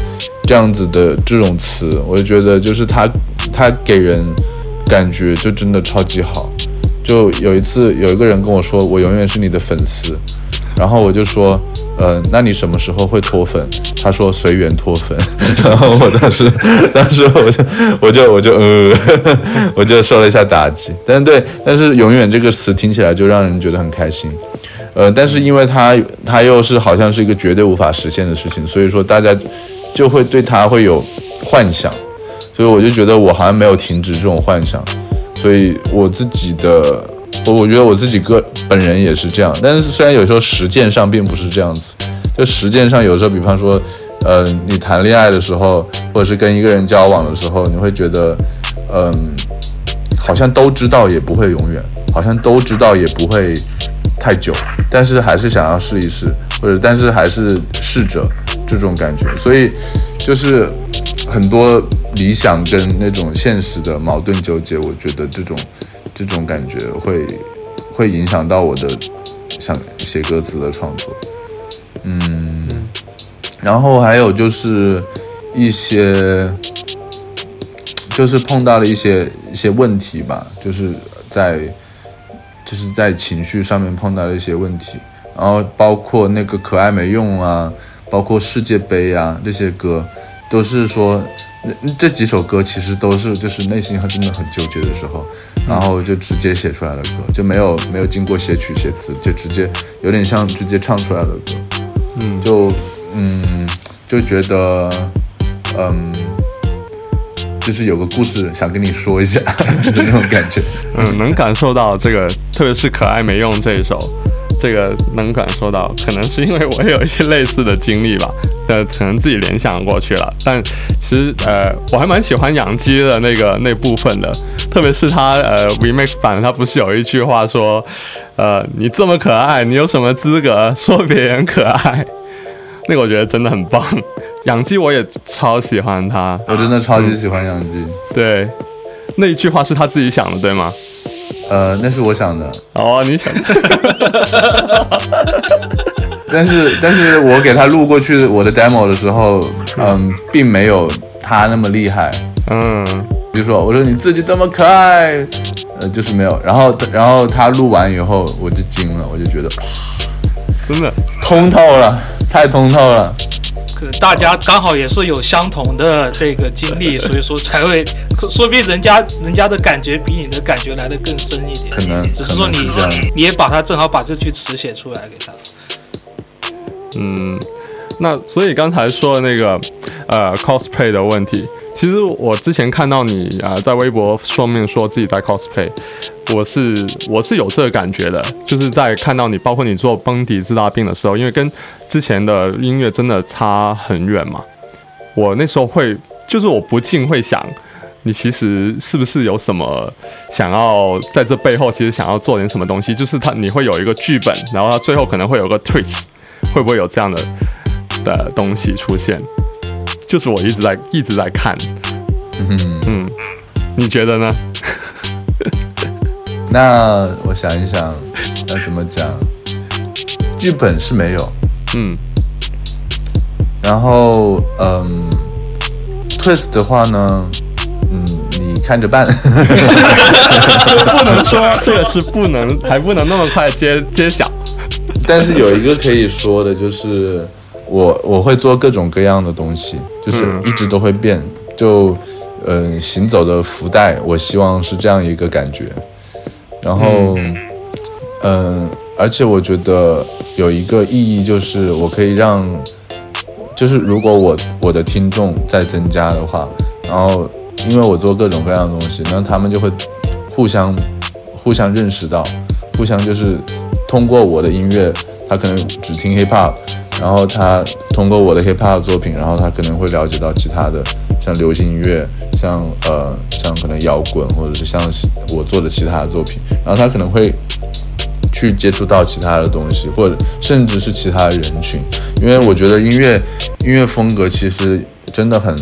这样子的这种词，我就觉得就是它它给人感觉就真的超级好。就有一次有一个人跟我说，我永远是你的粉丝，然后我就说，呃，那你什么时候会脱粉？他说随缘脱粉，然后我当时 当时我就我就我就呃，我就受 了一下打击。但对，但是永远这个词听起来就让人觉得很开心。呃，但是因为它它又是好像是一个绝对无法实现的事情，所以说大家就会对他会有幻想，所以我就觉得我好像没有停止这种幻想。所以我自己的，我我觉得我自己个本人也是这样，但是虽然有时候实践上并不是这样子，就实践上有时候，比方说，呃，你谈恋爱的时候，或者是跟一个人交往的时候，你会觉得，嗯，好像都知道也不会永远，好像都知道也不会太久，但是还是想要试一试，或者但是还是试着这种感觉，所以就是很多理想跟那种现实的矛盾纠结，我觉得这种这种感觉会会影响到我的想写歌词的创作，嗯，然后还有就是一些就是碰到了一些一些问题吧，就是在就是在情绪上面碰到了一些问题，然后包括那个可爱没用啊，包括世界杯啊这些歌，都是说那这几首歌其实都是就是内心还真的很纠结的时候，然后就直接写出来的歌，就没有没有经过写曲写词，就直接有点像直接唱出来的歌，嗯，就嗯就觉得嗯。就是有个故事想跟你说一下 的那种感觉，嗯，能感受到这个，特别是《可爱没用》这一首，这个能感受到，可能是因为我有一些类似的经历吧，呃，可能自己联想过去了。但其实呃，我还蛮喜欢养鸡的那个那部分的，特别是他呃 remix 版，他不是有一句话说，呃，你这么可爱，你有什么资格说别人可爱？那个我觉得真的很棒。养鸡我也超喜欢他，我真的超级喜欢养鸡。对，那一句话是他自己想的，对吗？呃，那是我想的，哦，你想，但是但是我给他录过去我的 demo 的时候，嗯，并没有他那么厉害。嗯，比如说，我说你自己这么可爱，呃，就是没有。然后然后他录完以后，我就惊了，我就觉得真的，通透了，太通透了。大家刚好也是有相同的这个经历，所以说才会，说不定人家人家的感觉比你的感觉来的更深一点。可能只是说你是你也把它正好把这句词写出来给他。嗯，那所以刚才说的那个呃 cosplay 的问题，其实我之前看到你啊、在微博上面说自己在 cosplay，我是我是有这个感觉的，就是在看到你，包括你做崩迪治大病的时候，因为跟之前的音乐真的差很远嘛，我那时候会就是我不禁会想。你其实是不是有什么想要在这背后，其实想要做点什么东西？就是他你会有一个剧本，然后他最后可能会有个 twist，会不会有这样的的东西出现？就是我一直在一直在看，嗯，嗯，你觉得呢？那我想一想，要怎么讲？剧本是没有，嗯然后嗯，twist 的话呢，嗯，你看着办。不能说这个是不能，还不能那么快揭揭晓。但是有一个可以说的，就是我我会做各种各样的东西，就是嗯一直都会变。就嗯、呃行走的福袋，我希望是这样一个感觉。然后嗯、而且我觉得有一个意义，就是我可以让，就是如果我我的听众在增加的话，然后因为我做各种各样的东西，那他们就会互相互相认识到，互相就是通过我的音乐，他可能只听 hip hop，然后他通过我的 hip hop 作品，然后他可能会了解到其他的，像流行音乐，像呃像可能摇滚，或者是像我做的其他的作品，然后他可能会去接触到其他的东西，或者甚至是其他人群，因为我觉得音乐音乐风格其实真的很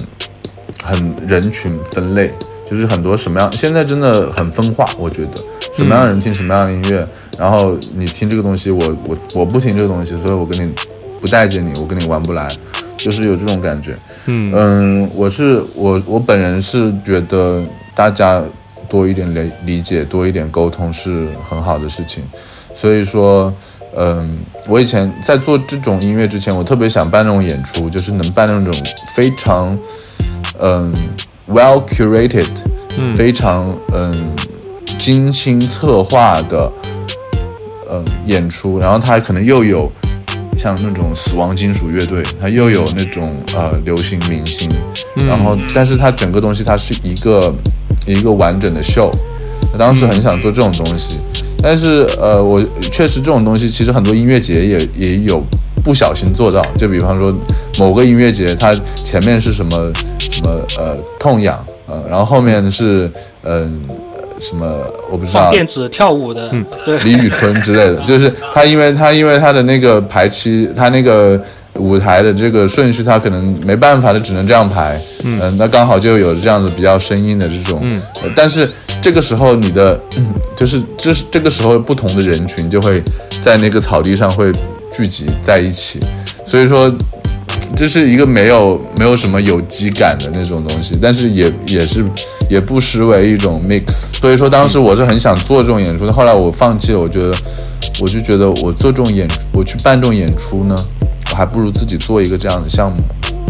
很人群分类，就是很多什么样，现在真的很分化，我觉得什么样的人听什么样的音乐，然后你听这个东西，我我我不听这个东西，所以我跟你不待见你，我跟你玩不来，就是有这种感觉。嗯嗯，我是我我本人是觉得大家多一点理理解，多一点沟通是很好的事情。所以说，嗯，我以前在做这种音乐之前，我特别想办那种演出，就是能办那种非常嗯 well curated，嗯。非常嗯精心策划的嗯演出，然后它可能又有像那种死亡金属乐队，它又有那种呃流行明星，然后但是它整个东西它是一个一个完整的秀。当时很想做这种东西，但是呃，我确实这种东西其实很多音乐节也也有不小心做到，就比方说某个音乐节，它前面是什么什么呃痛痒，呃，然后后面是嗯、什么我不知道放电子跳舞的，嗯对，李宇春之类的，就是他，因为他因为他的那个排期，他那个舞台的这个顺序，他可能没办法，他只能这样排。嗯、那刚好就有这样子比较生硬的这种。嗯、但是这个时候你的，嗯就是这是这个时候不同的人群就会在那个草地上会聚集在一起，所以说。这是一个没有没有什么有机感的那种东西，但是也也是也不失为一种 mix。所以说当时我是很想做这种演出的，后来我放弃了。我觉得，我就觉得我做这种演出，我去办这种演出呢，我还不如自己做一个这样的项目，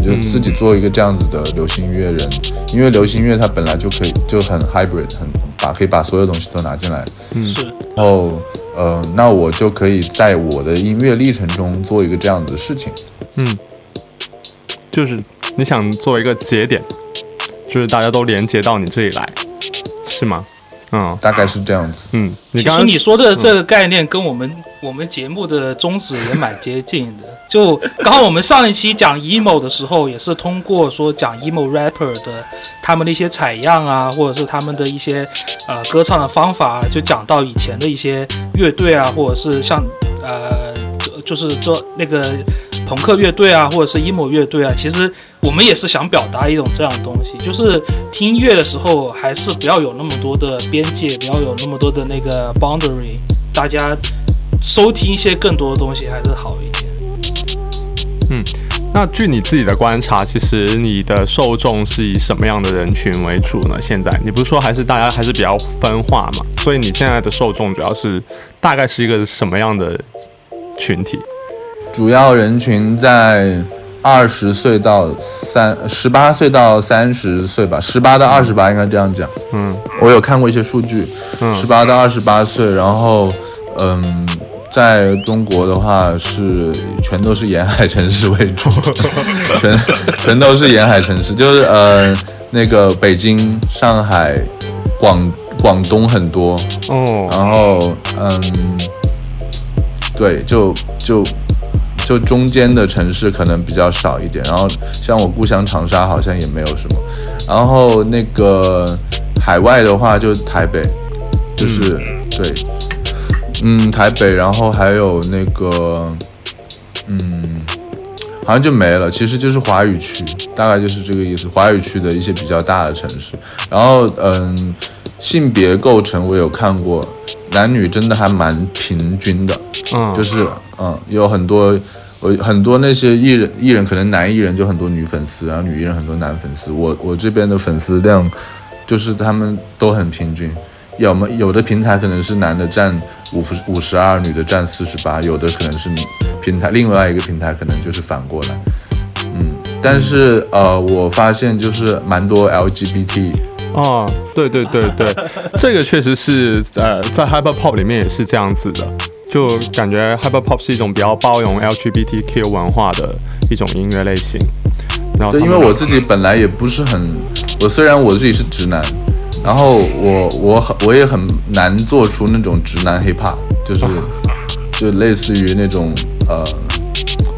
就自己做一个这样子的流行音乐人。因为流行音乐它本来就可以就很 hybrid，很把可以把所有东西都拿进来。嗯是然后呃，那我就可以在我的音乐历程中做一个这样子的事情。嗯，就是你想做一个节点，就是大家都连接到你这里来，是吗？嗯大概是这样子。嗯，你其实刚刚你说的这个概念跟我们、我们节目的宗旨也蛮接近的。就刚好我们上一期讲 emo 的时候，也是通过说讲 emo rapper 的他们的一些采样啊，或者是他们的一些呃歌唱的方法啊，就讲到以前的一些乐队啊，或者是像呃就就是做那个朋克乐队啊，或者是 emo 乐队啊，其实我们也是想表达一种这样的东西，就是听音乐的时候还是不要有那么多的边界，不要有那么多的那个 boundary，大家收听一些更多的东西还是好一点。嗯那据你自己的观察，其实你的受众是以什么样的人群为主呢？现在你不是说还是大家还是比较分化嘛？所以你现在的受众主要是大概是一个什么样的群体？主要人群在二十岁到三十八岁到三十岁吧，十八到二十八应该这样讲。嗯。我有看过一些数据，嗯。十八到二十八岁，然后嗯，在中国的话是全都是沿海城市为主，全全都是沿海城市，就是呃那个北京、上海、广广东很多，哦。然后嗯，对，就就就中间的城市可能比较少一点，然后像我故乡长沙好像也没有什么，然后那个海外的话就台北，就是、对，嗯，台北，然后还有那个嗯。好像就没了，其实就是华语区，大概就是这个意思。华语区的一些比较大的城市，然后嗯，性别构成我有看过，男女真的还蛮平均的，嗯，就是嗯，有很多我很多那些艺人，艺人可能男艺人就很多女粉丝，然后女艺人很多男粉丝。我我这边的粉丝量，就是他们都很平均，要么有的平台可能是男的占五十五十二，女的占四十八，有的可能是平台另外一个平台可能就是反过来，嗯，但是呃，我发现就是蛮多 LGBT 哦，对对对对，这个确实是呃，在 Hyper Pop 里面也是这样子的，就感觉 Hyper Pop 是一种比较包容 LGBTQ 文化的一种音乐类型。然后对，因为我自己本来也不是很，我虽然我自己是直男，然后我我很我也很难做出那种直男 hip hop，就是 就类似于那种呃，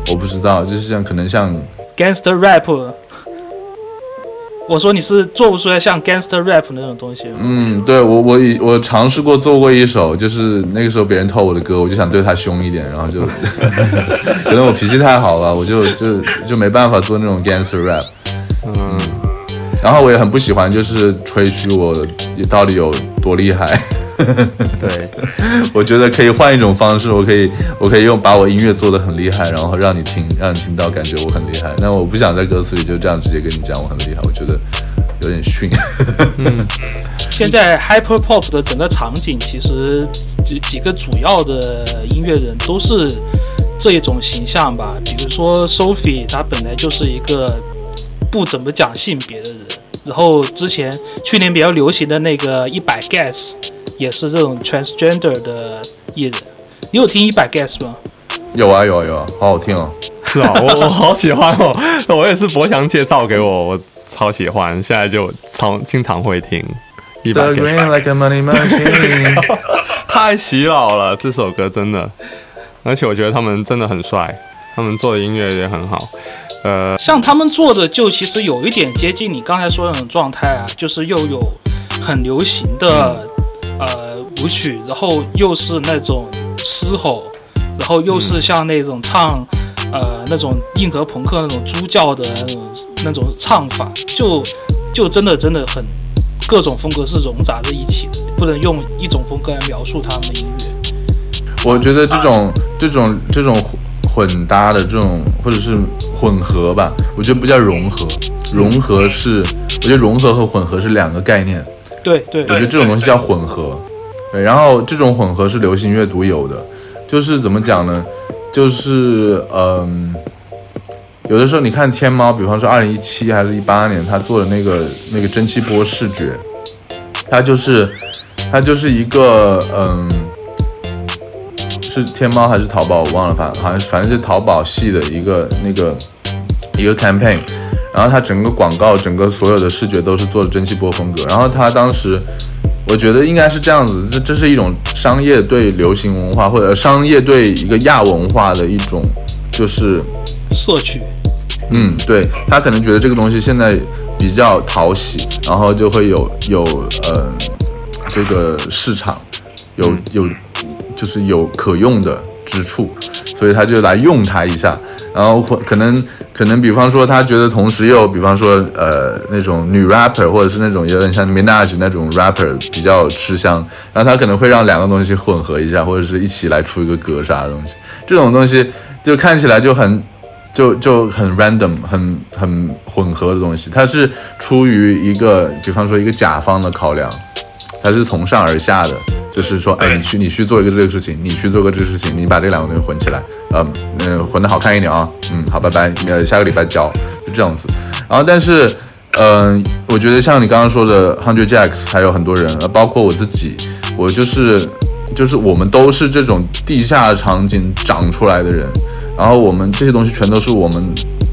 我不知道，就是像可能像 gangster rap。我说你是做不出来像 gangster rap 那种东西？嗯，对我我以我尝试过做过一首，就是那个时候别人偷我的歌，我就想对他凶一点，然后就 可能我脾气太好了，我就就就没办法做那种 gangster rap。嗯，然后我也很不喜欢，就是吹嘘我到底有多厉害。对，我觉得可以换一种方式，我可以我可以用把我音乐做的很厉害，然后让你听，让你听到感觉我很厉害。那我不想在歌词里就这样直接跟你讲我很厉害，我觉得有点逊。现在 hyper pop 的整个场景，其实几几个主要的音乐人都是这一种形象吧。比如说 Sophie，她本来就是一个不怎么讲性别的人，然后之前去年比较流行的那个一百 Guess 也是这种 transgender 的艺人。你有听一百 Guess 吗？有啊有啊有啊，好好听哦。是啊，我我好喜欢哦，我也是博翔介绍给我，我超喜欢，现在就常经常会听。一百 The green like a money machine 太洗脑了，这首歌真的，而且我觉得他们真的很帅，他们做的音乐也很好。呃，像他们做的就其实有一点接近你刚才说的那种状态啊，就是又有很流行的呃舞曲，然后又是那种嘶吼，然后又是像那种唱呃那种硬核朋克那种猪叫的那种那种唱法，就就真的真的很各种风格是融杂在一起的，不能用一种风格来描述他们的音乐。我觉得这种这种这种混混搭的这种或者是混合吧，我觉得不叫融合，融合是我觉得融合和混合是两个概念。对对我觉得这种东西叫混合，对，然后这种混合是流行乐独有的，就是怎么讲呢？就是嗯，有的时候你看天猫，比方说二零一七还是一八年，他做的那个那个蒸汽波视觉，它就是它就是一个嗯，是天猫还是淘宝我忘了，反好像反正是淘宝系的一个那个一个 campaign，然后它整个广告整个所有的视觉都是做的蒸汽波风格，然后它当时。我觉得应该是这样子，这这是一种商业对流行文化或者商业对一个亚文化的一种，就是索取，嗯，对他可能觉得这个东西现在比较讨喜，然后就会有有呃这个市场有有就是有可用的之处，所以他就来用它一下，然后或可能可能比方说他觉得同时又比方说呃那种女 rapper 或者是那种有点像 Minaj 那种 rapper 比较吃香，然后他可能会让两个东西混合一下，或者是一起来出一个歌啥的东西，这种东西就看起来就很。就就很 random，很很混合的东西，它是出于一个，比方说一个甲方的考量，它是从上而下的，就是说，哎，你去你去做一个这个事情，你去做个这个事情，你把这两个东西混起来，呃，嗯、呃，混得好看一点啊，嗯，好，拜拜，呃，下个礼拜交，就这样子。然后，但是，嗯、我觉得像你刚刚说的 Hundred Jacks，还有很多人，呃，包括我自己，我就是就是我们都是这种地下场景长出来的人，然后我们这些东西全都是我们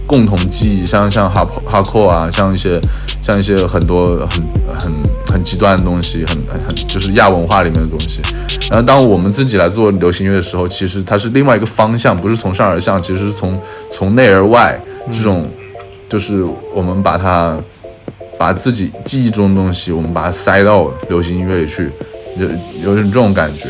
共同记忆，像像哈哈扣啊，像一些像一些很多很很很极端的东西，很很很就是亚文化里面的东西。然后当我们自己来做流行乐的时候，其实它是另外一个方向，不是从上而下，其实是从从内而外这种，就是我们把它把自己记忆中的东西，我们把它塞到流行音乐里去，有有点这种感觉。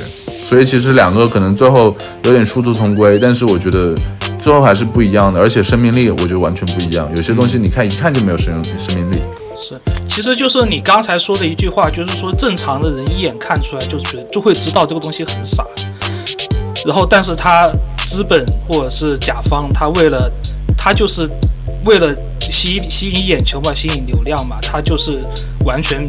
所以其实两个可能最后有点殊途同归，但是我觉得最后还是不一样的，而且生命力我觉得完全不一样。有些东西你看一看就没有生生命力。是，其实就是你刚才说的一句话，就是说正常的人一眼看出来就觉得就会知道这个东西很傻，然后但是他资本或者是甲方，他为了他就是为了吸吸引眼球嘛，吸引流量嘛，他就是完全。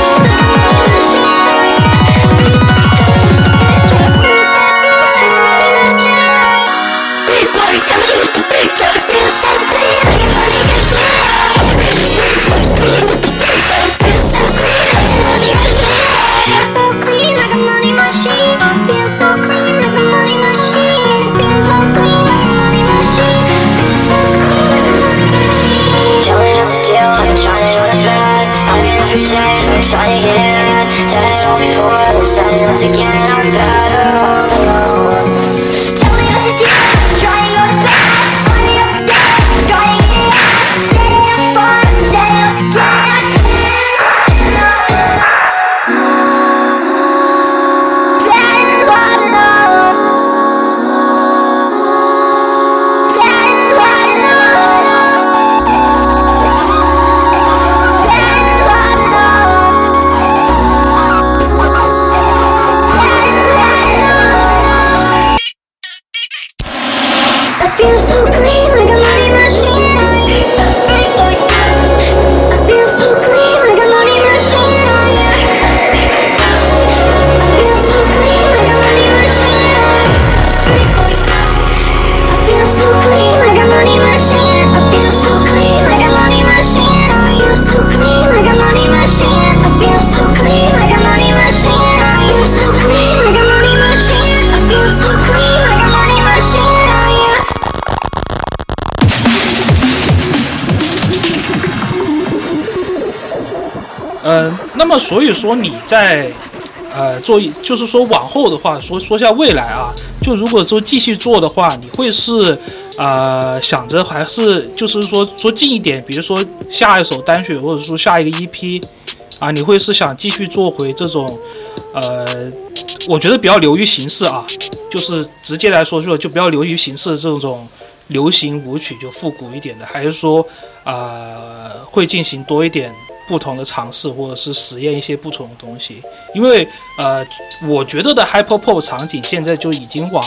simply 所以说你在呃做，就是说往后的话，说说下未来啊，就如果说继续做的话，你会是呃想着还是就是说说近一点，比如说下一首单曲，或者说下一个 EP 啊，你会是想继续做回这种呃，我觉得比较流于形式啊，就是直接来说说就比较流于形式这种流行舞曲，就复古一点的，还是说呃会进行多一点不同的尝试，或者是实验一些不同的东西？因为呃，我觉得的 hyper pop 场景现在就已经往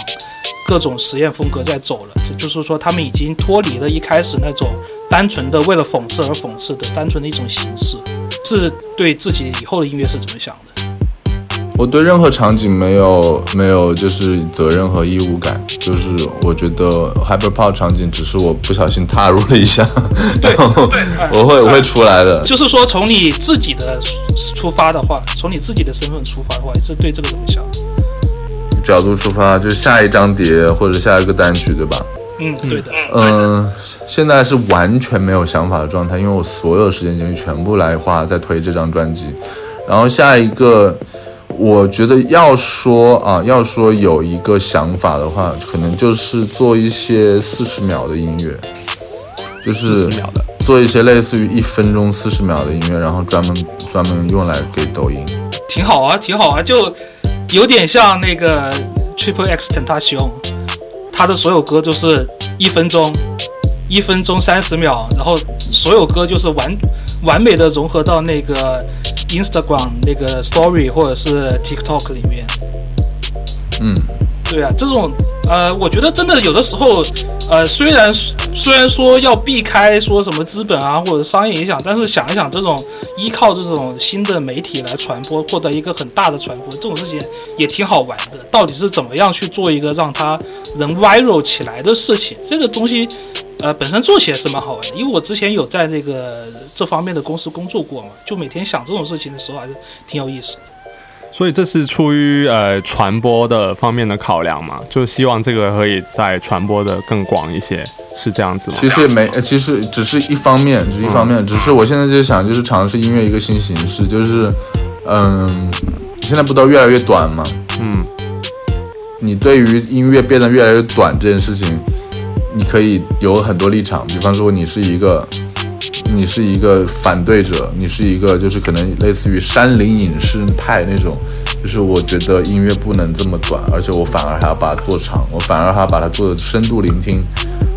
各种实验风格在走了，就是说他们已经脱离了一开始那种单纯的为了讽刺而讽刺的单纯的一种形式。是对自己以后的音乐是怎么想的？我对任何场景没有没有就是责任和义务感，就是我觉得 hyperpop 场景只是我不小心踏入了一下，然后我会我会出来的。就是说从你自己的出发的话，从你自己的身份出发的话，你是对这个怎么想？角度出发，就是下一张碟或者下一个单曲，对吧？嗯，对的，嗯，现在是完全没有想法的状态，因为我所有时间精力全部来花在推这张专辑。然后下一个，我觉得要说啊，要说有一个想法的话，可能就是做一些四十秒的音乐，就是40秒的。做一些类似于一分钟四十秒的音乐，然后专门专门用来给抖音。挺好啊，挺好啊，就有点像那个 Triple X Tentacion，他的所有歌就是一分钟，一分钟三十秒，然后所有歌就是完完美的融合到那个 Instagram 那个 Story 或者是 TikTok 里面。嗯，对啊，这种呃，我觉得真的有的时候，呃，虽然虽然说要避开说什么资本啊或者商业影响，但是想一想，这种依靠这种新的媒体来传播，获得一个很大的传播，这种事情也挺好玩的。到底是怎么样去做一个让它能 viral 起来的事情？这个东西，呃，本身做起来是蛮好玩的，因为我之前有在这个这方面的公司工作过嘛，就每天想这种事情的时候，还是挺有意思的。所以这是出于呃传播的方面的考量嘛，就希望这个可以再传播的更广一些，是这样子吗？其实没，呃其实只是一方面，只是一方面，只是我现在就想，就是尝试音乐一个新形式，就是，嗯，现在不都越来越短吗？嗯，你对于音乐变得越来越短这件事情，你可以有很多立场，比方说你是一个你是一个反对者，你是一个就是可能类似于山林隐士派那种，就是我觉得音乐不能这么短，而且我反而还要把它做长，我反而还要把它做的深度聆听，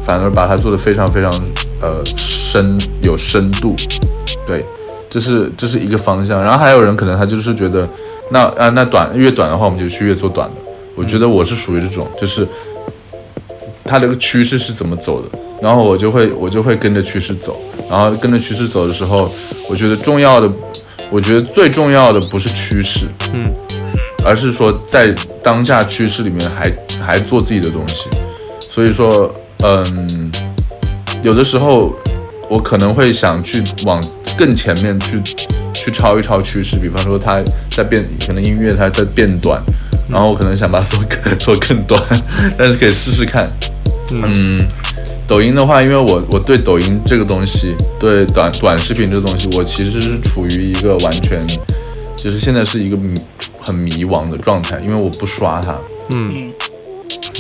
反而把它做的非常非常呃深有深度，对，这是这是一个方向。然后还有人可能他就是觉得，那啊那短越短的话，我们就去越做短的。我觉得我是属于这种，就是它这个趋势是怎么走的，然后我就会我就会跟着趋势走，然后跟着趋势走的时候，我觉得重要的，我觉得最重要的不是趋势，嗯，而是说在当下趋势里面还还做自己的东西。所以说，嗯，有的时候我可能会想去往更前面去去抄一抄趋势，比方说它在变，可能音乐它在变短，然后我可能想把它做更做更短，但是可以试试看。嗯，抖音的话，因为我我对抖音这个东西，对短短视频这个东西，我其实是处于一个完全就是现在是一个迷很迷惘的状态，因为我不刷它。嗯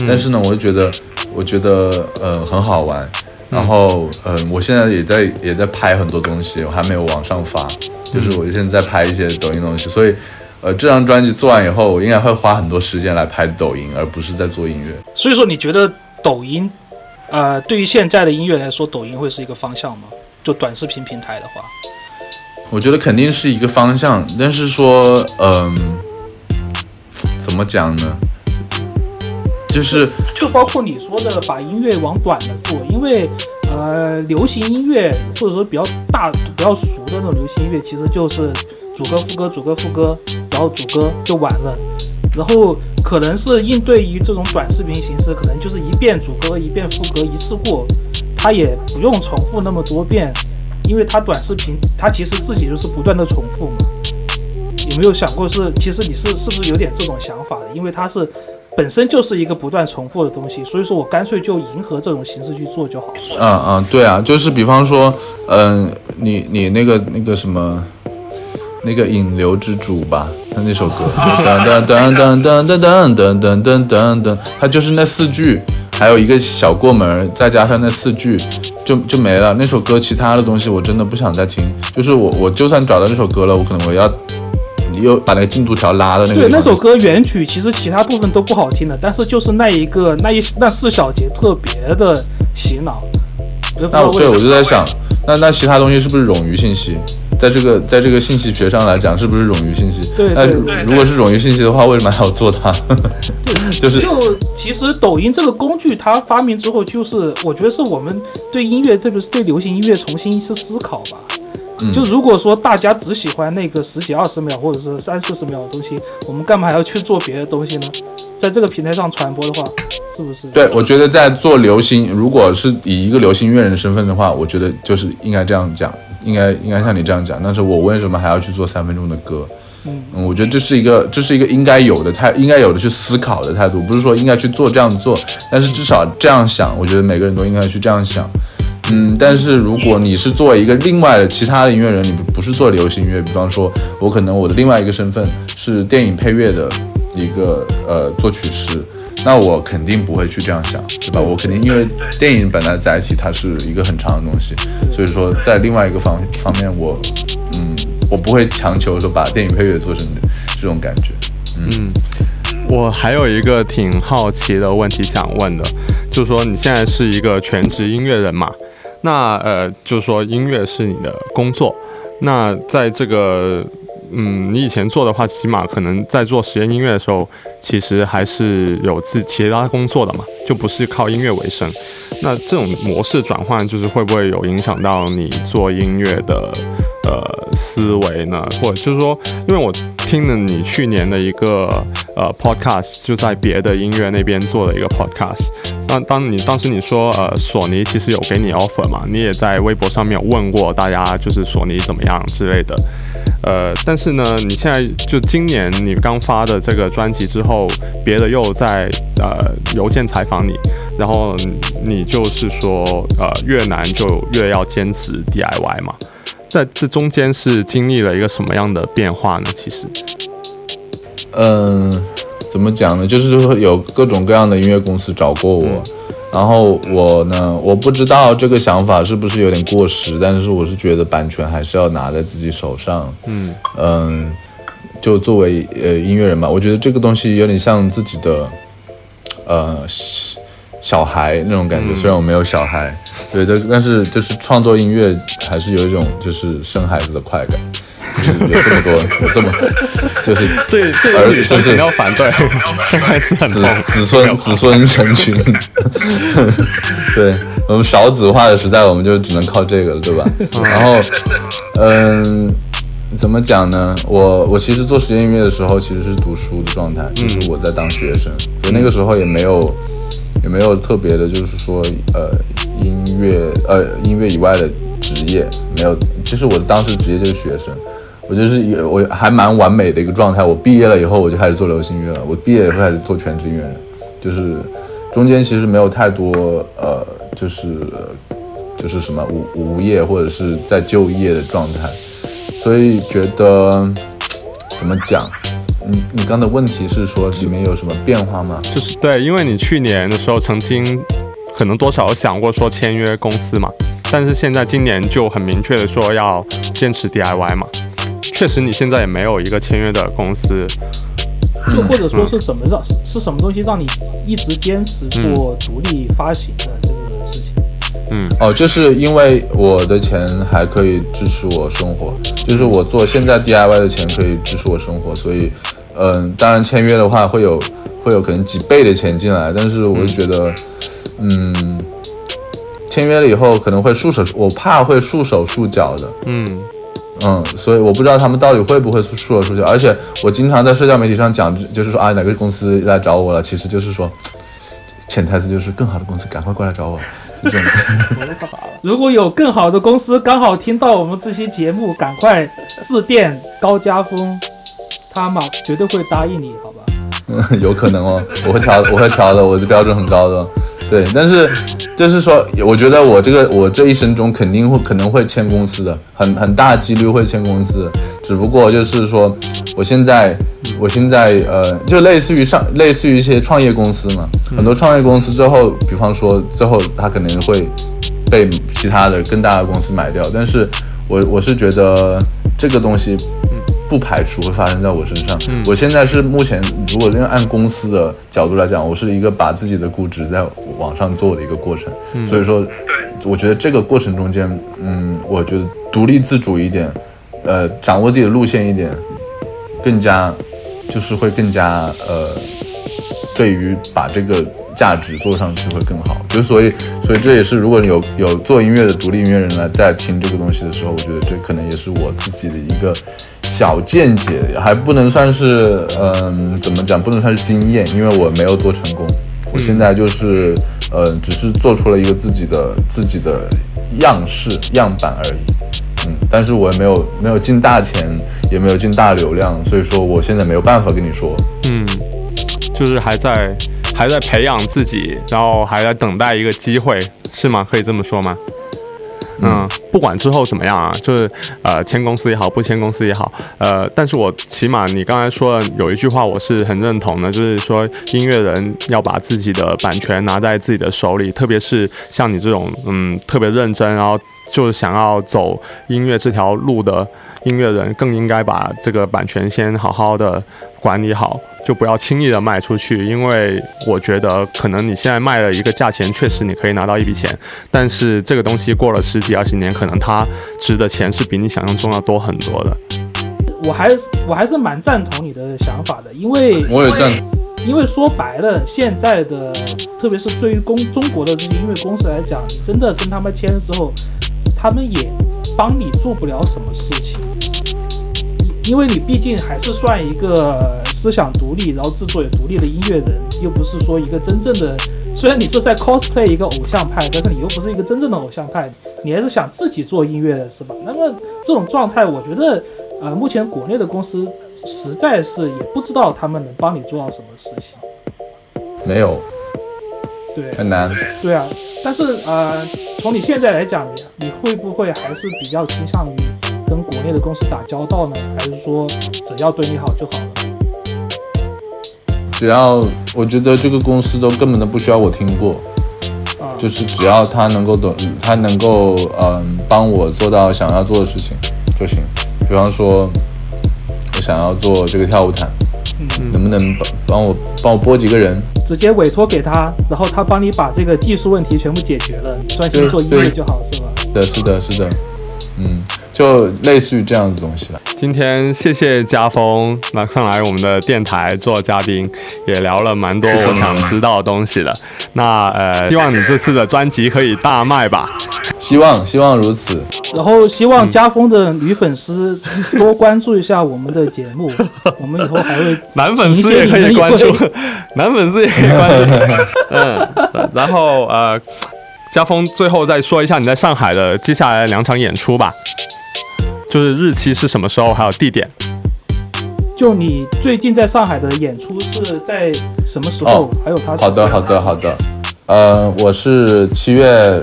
但是呢，我就觉得，我觉得呃很好玩。然后，呃，我现在也在也在拍很多东西，我还没有往上发，就是我现在在拍一些抖音东西。所以，呃，这张专辑做完以后，我应该会花很多时间来拍抖音，而不是在做音乐。所以说，你觉得抖音，呃，对于现在的音乐来说，抖音会是一个方向吗？就短视频平台的话，我觉得肯定是一个方向，但是说，嗯、怎么讲呢？就是就包括你说的把音乐往短的做，因为呃，流行音乐或者说比较大、比较熟的那种流行音乐，其实就是主歌、副歌、主歌、副歌，然后主歌就完了。然后可能是应对于这种短视频形式，可能就是一遍主歌、一遍副歌一次过，它也不用重复那么多遍，因为它短视频它其实自己就是不断的重复嘛。有没有想过是，其实你是是不是有点这种想法的？因为它是本身就是一个不断重复的东西，所以说我干脆就迎合这种形式去做就好了。嗯嗯，对啊，就是比方说，嗯、你你那个那个什么，那个引流之主吧，他那首歌，噔噔噔噔噔噔噔噔噔噔噔噔，它就是那四句，还有一个小过门，再加上那四句，就就没了。那首歌其他的东西我真的不想再听，就是我我就算找到那首歌了，我可能我要又把那个进度条拉到那个对，那首歌原曲其实其他部分都不好听的，但是就是那一个那一那四小节特别的洗脑。那我对我就在想，那那其他东西是不是冗余信息？在这个在这个信息学上来讲，是不是冗余信息？那对对如如果是冗余信息的话，为什么还要做它？就是就其实抖音这个工具，它发明之后，就是我觉得是我们对音乐，特别是对流行音乐重新一次思考吧。嗯就如果说大家只喜欢那个十几二十秒或者是三四十秒的东西，我们干嘛还要去做别的东西呢？在这个平台上传播的话，是不是？对，我觉得在做流行，如果是以一个流行音乐人的身份的话，我觉得就是应该这样讲，应该应该像你这样讲。但是我为什么还要去做三分钟的歌？嗯嗯，我觉得这是一个这是一个应该有的态，应该有的去思考的态度，不是说应该去做这样做，但是至少这样想，我觉得每个人都应该去这样想。嗯，但是如果你是作为一个另外的其他的音乐人，你不不是做流行音乐，比方说我可能我的另外一个身份是电影配乐的一个呃作曲师，那我肯定不会去这样想，对吧？我肯定因为电影本来载体它是一个很长的东西，所以说在另外一个方方面我，嗯，我不会强求说把电影配乐做成这种感觉。嗯，我还有一个挺好奇的问题想问的，就是说你现在是一个全职音乐人嘛？那呃，就是说音乐是你的工作，那在这个嗯，你以前做的话，起码可能在做实验音乐的时候，其实还是有自其他工作的嘛，就不是靠音乐为生。那这种模式转换，就是会不会有影响到你做音乐的呃思维呢？或者就是说，因为我听了你去年的一个呃 podcast，就在别的音乐那边做的一个 podcast。当当你当时你说呃索尼其实有给你 offer 嘛，你也在微博上面有问过大家，就是索尼怎么样之类的。呃，但是呢，你现在就今年你刚发的这个专辑之后，别的又在呃邮件采访你，然后你就是说呃越难就越要坚持 DIY 嘛，在这中间是经历了一个什么样的变化呢？其实，嗯，怎么讲呢？就是说有各种各样的音乐公司找过我，然后我呢，我不知道这个想法是不是有点过时，但是我是觉得版权还是要拿在自己手上。嗯嗯，就作为呃音乐人吧，我觉得这个东西有点像自己的呃小小孩那种感觉。虽然我没有小孩，对的，但是就是创作音乐还是有一种就是生孩子的快感。就是有这么多，有这么，就是这这个女生肯定要反对，生孩子很子痛，子孙子孙成群。对我们少子化的时代，我们就只能靠这个了，对吧？然后，嗯，怎么讲呢？我我其实做实验音乐的时候，其实是读书的状态，就是我在当学生，我那个时候也没有也没有特别的，就是说呃音乐呃音乐以外的职业没有。其实我当时职业就是学生。我就是也我还蛮完美的一个状态。我毕业了以后，我就开始做流行乐了。我毕业以后开始做全职音乐人，就是中间其实没有太多呃，就是就是什么无无业或者是在就业的状态，所以觉得怎么讲？你你刚的问题是说里面有什么变化吗？就是对，因为你去年的时候曾经可能多少有想过说签约公司嘛，但是现在今年就很明确的说要坚持 DIY 嘛。确实，你现在也没有一个签约的公司，又或者说是怎么让是什么东西让你一直坚持做独立发行的这个事情？嗯，哦，就是因为我的钱还可以支持我生活，就是我做现在 DIY 的钱可以支持我生活，所以，嗯，当然签约的话会有会有可能几倍的钱进来，但是我就觉得，嗯，签约了以后可能会束手，我怕会束手束脚的，嗯。嗯，所以我不知道他们到底会不会束手束脚，而且我经常在社交媒体上讲，就是说啊哪个公司来找我了，其实就是说，潜台词就是更好的公司赶快过来找我，就这种。如果有更好的公司刚好听到我们这期节目，赶快致电高家峰，他嘛绝对会答应你，好吧？嗯，有可能哦，我会调，我会调的，我的标准很高的。对，但是就是说，我觉得我这个我这一生中肯定会可能会签公司的，很很大几率会签公司。只不过就是说，我现在我现在呃，就类似于上类似于一些创业公司嘛，很多创业公司最后，比方说最后他可能会被其他的更大的公司买掉，但是我我是觉得这个东西。不排除会发生在我身上。我现在是目前，如果按公司的角度来讲，我是一个把自己的估值在往上做的一个过程。所以说，我觉得这个过程中间，嗯，我觉得独立自主一点，呃，掌握自己的路线一点，更加就是会更加呃，对于把这个价值做上去会更好。就所以，所以这也是如果有有做音乐的独立音乐人来在听这个东西的时候，我觉得这可能也是我自己的一个小见解，还不能算是嗯、怎么讲，不能算是经验，因为我没有多成功。我现在就是呃，只是做出了一个自己的自己的样式样板而已。嗯，但是我也没有没有进大钱，也没有进大流量，所以说我现在没有办法跟你说。嗯，就是还在还在培养自己，然后还在等待一个机会，是吗？可以这么说吗？嗯，不管之后怎么样啊，就是呃签公司也好，不签公司也好，呃，但是我起码你刚才说的有一句话我是很认同的，就是说音乐人要把自己的版权拿在自己的手里，特别是像你这种嗯特别认真，然后就是想要走音乐这条路的音乐人，更应该把这个版权先好好的管理好。就不要轻易的卖出去，因为我觉得可能你现在卖了一个价钱，确实你可以拿到一笔钱，但是这个东西过了十几二十年，可能它值的钱是比你想象中要多很多的。我还我还是蛮赞同你的想法的，因为我也赞同。因为说白了，现在的特别是对于公中国的这些音乐公司来讲，你真的跟他们签的时候，他们也帮你做不了什么事情，因为你毕竟还是算一个思想独立，然后制作也独立的音乐人，又不是说一个真正的。虽然你是在 cosplay 一个偶像派，但是你又不是一个真正的偶像派，你还是想自己做音乐的，是吧？那么这种状态，我觉得，呃，目前国内的公司实在是也不知道他们能帮你做到什么事情。没有，对，很难。对啊，但是呃，从你现在来讲，你你会不会还是比较倾向于跟国内的公司打交道呢？还是说只要对你好就好了？只要我觉得这个公司都根本都不需要我听过，就是只要他能够懂，他能够嗯帮我做到想要做的事情就行。比方说，我想要做这个跳舞毯，能不能帮帮我帮我拨几个人？直接委托给他，然后他帮你把这个技术问题全部解决了，你专心做音乐就好，是吧？是的，是的，是的，嗯，就类似于这样的东西了。今天谢谢家峰那上来我们的电台做嘉宾，也聊了蛮多我想知道的东西的。那呃，希望你这次的专辑可以大卖吧。希望希望如此。然后希望家峰的女粉丝多关注一下我们的节目，我们以后还会男粉丝也可以关注，男粉丝也可以关注。嗯，然后呃，家峰最后再说一下你在上海的接下来两场演出吧，就是日期是什么时候，还有地点。就你最近在上海的演出是在什么时候？哦还有他好的，好的，好的。呃，我是七月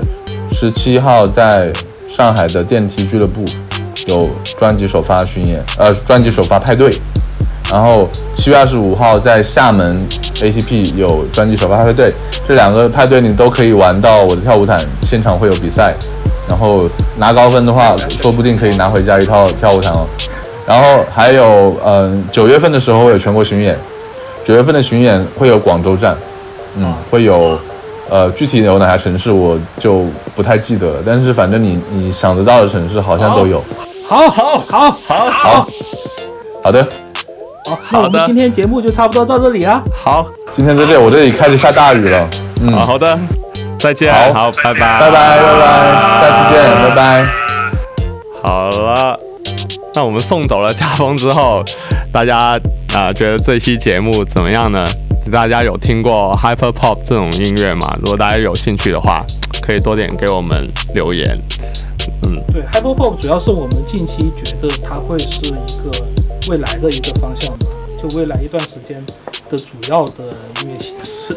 十七号在上海的电梯俱乐部有专辑首发巡演，呃，专辑首发派对。然后七月二十五号在厦门 ATP 有专辑首发派对，这两个派对你都可以玩到我的跳舞毯，现场会有比赛，然后拿高分的话，说不定可以拿回家一套跳舞毯哦。然后还有，嗯、九月份的时候会有全国巡演，九月份的巡演会有广州站，嗯，会有，呃，具体有哪些城市我就不太记得了，但是反正你你想得到的城市好像都有。好好好好好，好的，好，那我们今天节目就差不多到这里啊。好，今天在这里，我这里开始下大雨了，嗯，好好的，再见，好好，拜拜，拜拜拜拜，下次见，拜拜。好了，那我们送走了家风之后，大家啊、觉得这期节目怎么样呢？大家有听过 hyper pop 这种音乐吗？如果大家有兴趣的话，可以多点给我们留言。嗯，对，Hyper Pop 主要是我们近期觉得它会是一个未来的一个方向吧，就未来一段时间的主要的音乐形式。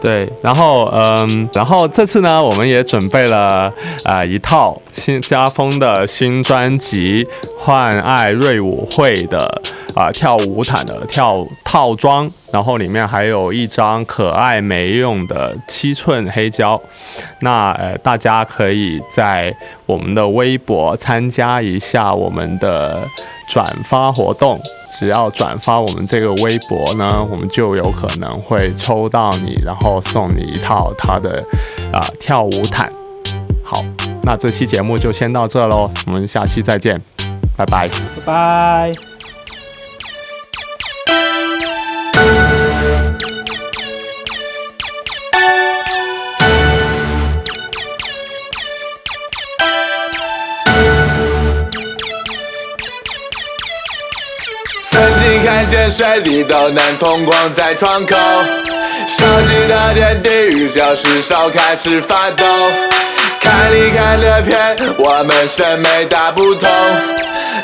对，然后嗯，然后这次呢，我们也准备了呃一套新家风的新专辑《幻爱瑞舞会》的啊、跳舞毯的跳套装，然后里面还有一张可爱没用的七寸黑胶。那呃，大家可以在我们的微博参加一下我们的转发活动。只要转发我们这个微博呢，我们就有可能会抽到你，然后送你一套他的啊、跳舞毯。好，那这期节目就先到这喽，我们下期再见，拜拜。拜拜。见水里都能通光在窗口，手机的电地狱教室手开始发抖。看你看的片，我们审美大不同，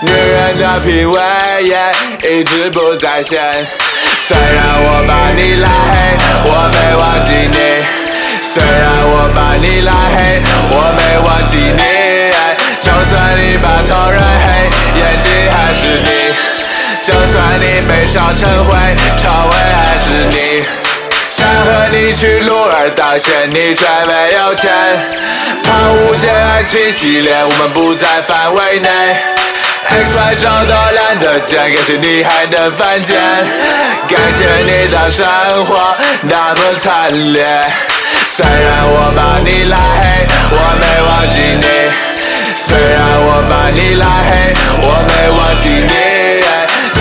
女人的品味也一直不在线。虽然我把你拉黑，我没忘记你。虽然我把你拉黑，我没忘记你。就算你把头染黑，眼睛还是你。就算你被烧成灰，臭味还是你。想和你去鹿儿岛县，你却没有钱。抛物线爱情系列，我们不在范围内。X Y 轴都懒得剪，感谢你还能犯贱。感谢你的生活那么惨烈。虽然我把你拉黑，我没忘记你。虽然我把你拉黑，我没忘记你。